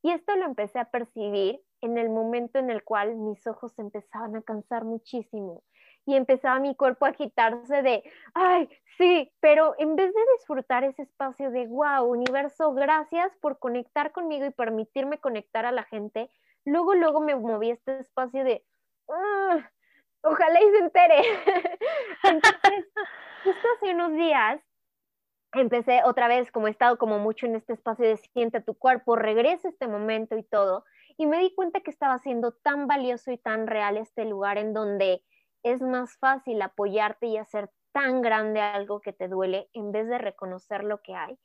Y esto lo empecé a percibir en el momento en el cual mis ojos empezaban a cansar muchísimo y empezaba mi cuerpo a agitarse de, ay, sí, pero en vez de disfrutar ese espacio de, wow, universo, gracias por conectar conmigo y permitirme conectar a la gente, luego, luego me moví a este espacio de, ah, ojalá y se entere. Entonces, justo hace unos días empecé otra vez, como he estado como mucho en este espacio de siente tu cuerpo, regresa este momento y todo, y me di cuenta que estaba siendo tan valioso y tan real este lugar en donde es más fácil apoyarte y hacer tan grande algo que te duele en vez de reconocer lo que hay.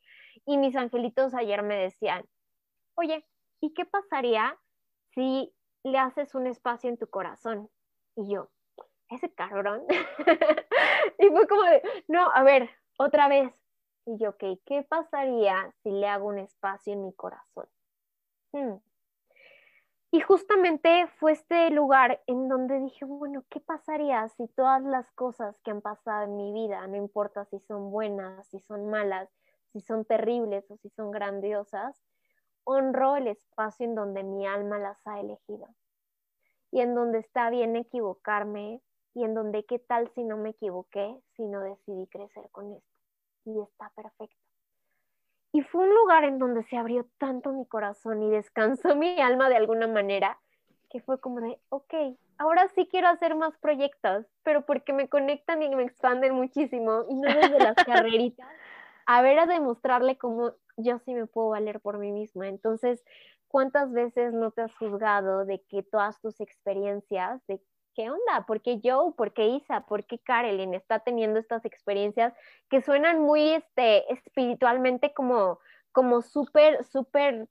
Y mis angelitos ayer me decían, oye, ¿y qué pasaría si le haces un espacio en tu corazón? Y yo, ese cabrón. y fue como de, no, a ver, otra vez. Y yo, ok, ¿qué pasaría si le hago un espacio en mi corazón? Hmm. Y justamente fue este lugar en donde dije, bueno, ¿qué pasaría si todas las cosas que han pasado en mi vida, no importa si son buenas, si son malas, si son terribles o si son grandiosas, honro el espacio en donde mi alma las ha elegido? Y en donde está bien equivocarme y en donde qué tal si no me equivoqué, si no decidí crecer con esto. Y está perfecto. Y fue un lugar en donde se abrió tanto mi corazón y descansó mi alma de alguna manera, que fue como de, ok, ahora sí quiero hacer más proyectos, pero porque me conectan y me expanden muchísimo, y no desde las carreritas, a ver a demostrarle cómo yo sí me puedo valer por mí misma. Entonces, ¿cuántas veces no te has juzgado de que todas tus experiencias, de ¿qué onda? ¿Por qué Joe? ¿Por qué Isa? ¿Por qué Carolyn está teniendo estas experiencias que suenan muy este, espiritualmente como, como súper, súper,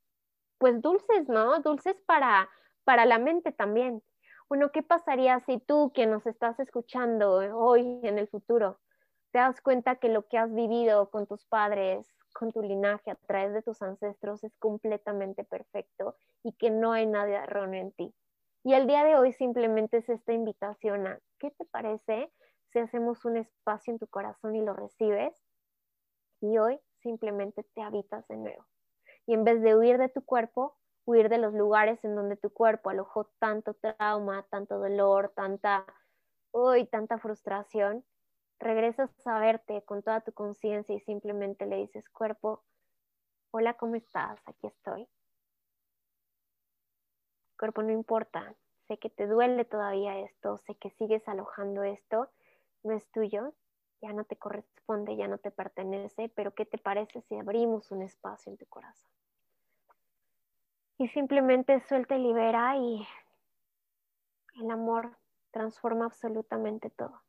pues dulces, ¿no? Dulces para, para la mente también. Bueno, ¿qué pasaría si tú que nos estás escuchando hoy en el futuro te das cuenta que lo que has vivido con tus padres, con tu linaje, a través de tus ancestros es completamente perfecto y que no hay nada erróneo en ti? Y el día de hoy simplemente es esta invitación a, ¿qué te parece si hacemos un espacio en tu corazón y lo recibes? Y hoy simplemente te habitas de nuevo. Y en vez de huir de tu cuerpo, huir de los lugares en donde tu cuerpo alojó tanto trauma, tanto dolor, tanta, uy, tanta frustración, regresas a verte con toda tu conciencia y simplemente le dices, cuerpo, hola, ¿cómo estás? Aquí estoy cuerpo no importa, sé que te duele todavía esto, sé que sigues alojando esto, no es tuyo, ya no te corresponde, ya no te pertenece, pero ¿qué te parece si abrimos un espacio en tu corazón? Y simplemente suelta y libera y el amor transforma absolutamente todo.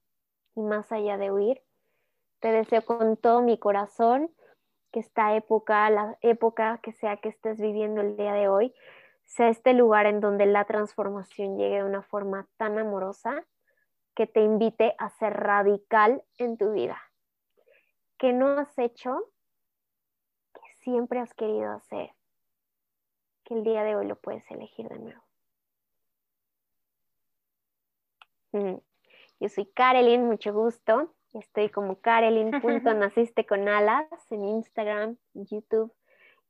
Y más allá de huir, te deseo con todo mi corazón que esta época, la época que sea que estés viviendo el día de hoy, sea este lugar en donde la transformación llegue de una forma tan amorosa que te invite a ser radical en tu vida. Que no has hecho, que siempre has querido hacer, que el día de hoy lo puedes elegir de nuevo. Yo soy Karelin, mucho gusto. Estoy como Karelin.naciste con alas en Instagram, YouTube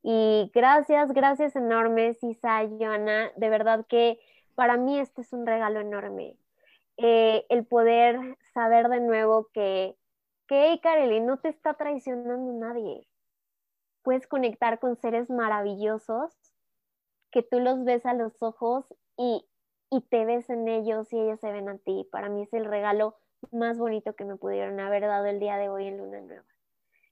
y gracias, gracias enormes, Isa, Joana. De verdad que para mí este es un regalo enorme. Eh, el poder saber de nuevo que, que hey, no te está traicionando nadie. Puedes conectar con seres maravillosos que tú los ves a los ojos y, y te ves en ellos y ellos se ven a ti. Para mí es el regalo más bonito que me pudieron haber dado el día de hoy en Luna Nueva.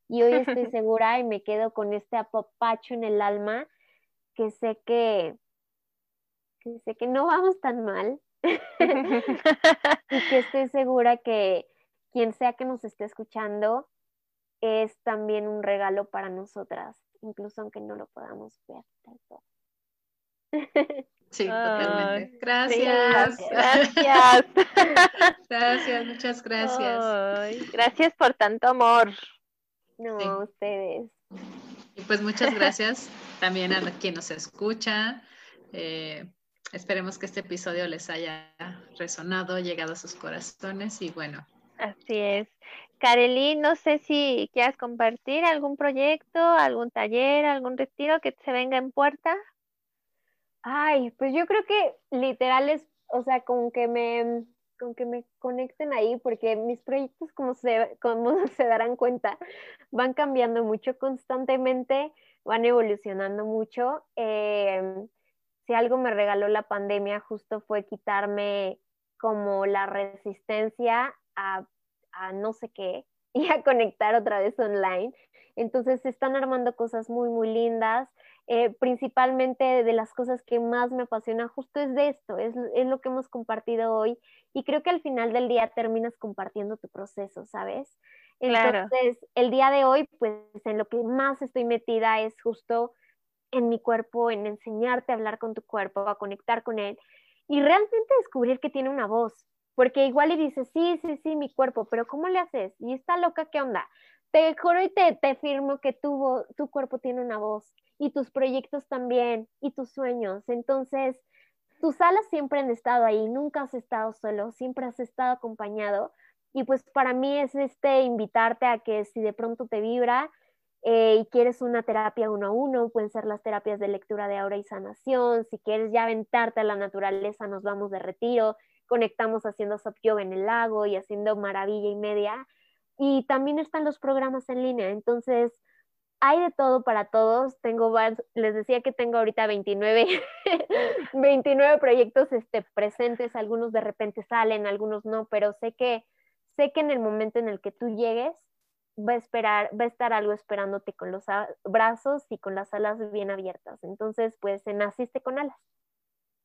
Y hoy estoy segura y me quedo con este apapacho en el alma que sé que, que sé que no vamos tan mal y que estoy segura que quien sea que nos esté escuchando es también un regalo para nosotras, incluso aunque no lo podamos ver Sí, totalmente. Gracias. gracias. gracias, muchas gracias. gracias por tanto amor. No, ustedes. Y pues muchas gracias también a quien nos escucha. Eh, esperemos que este episodio les haya resonado, llegado a sus corazones y bueno. Así es. Kareli, no sé si quieras compartir algún proyecto, algún taller, algún retiro que se venga en puerta. Ay, pues yo creo que literal es, o sea, como que me, con que me conecten ahí, porque mis proyectos, como se, como se darán cuenta, van cambiando mucho constantemente, van evolucionando mucho. Em, si algo me regaló la pandemia, justo fue quitarme como la resistencia a, a no sé qué y a conectar otra vez online. Entonces se están armando cosas muy, muy lindas. Eh, principalmente de las cosas que más me apasiona justo es de esto, es, es, lo que hemos compartido hoy y creo que al final del día terminas compartiendo tu proceso, ¿sabes? Entonces, el día de hoy, pues en lo que más estoy metida es justo en mi cuerpo, en enseñarte a hablar con tu cuerpo, a conectar con él y realmente descubrir que tiene una voz, porque igual y dices, sí, sí, sí, mi cuerpo, pero ¿cómo le haces? Y está loca, ¿qué onda? Te juro y te, te firmo que tu, tu cuerpo tiene una voz y tus proyectos también y tus sueños. Entonces, tus alas siempre han estado ahí, nunca has estado solo, siempre has estado acompañado. Y pues para mí es este invitarte a que si de pronto te vibra eh, y quieres una terapia uno a uno, pueden ser las terapias de lectura de aura y sanación. Si quieres ya aventarte a la naturaleza, nos vamos de retiro, conectamos haciendo soft yoga en el lago y haciendo maravilla y media. Y también están los programas en línea. Entonces, hay de todo para todos. Tengo, les decía que tengo ahorita 29, 29 proyectos este, presentes, algunos de repente salen, algunos no, pero sé que, sé que en el momento en el que tú llegues, va a esperar, va a estar algo esperándote con los brazos y con las alas bien abiertas. Entonces, pues, naciste con alas.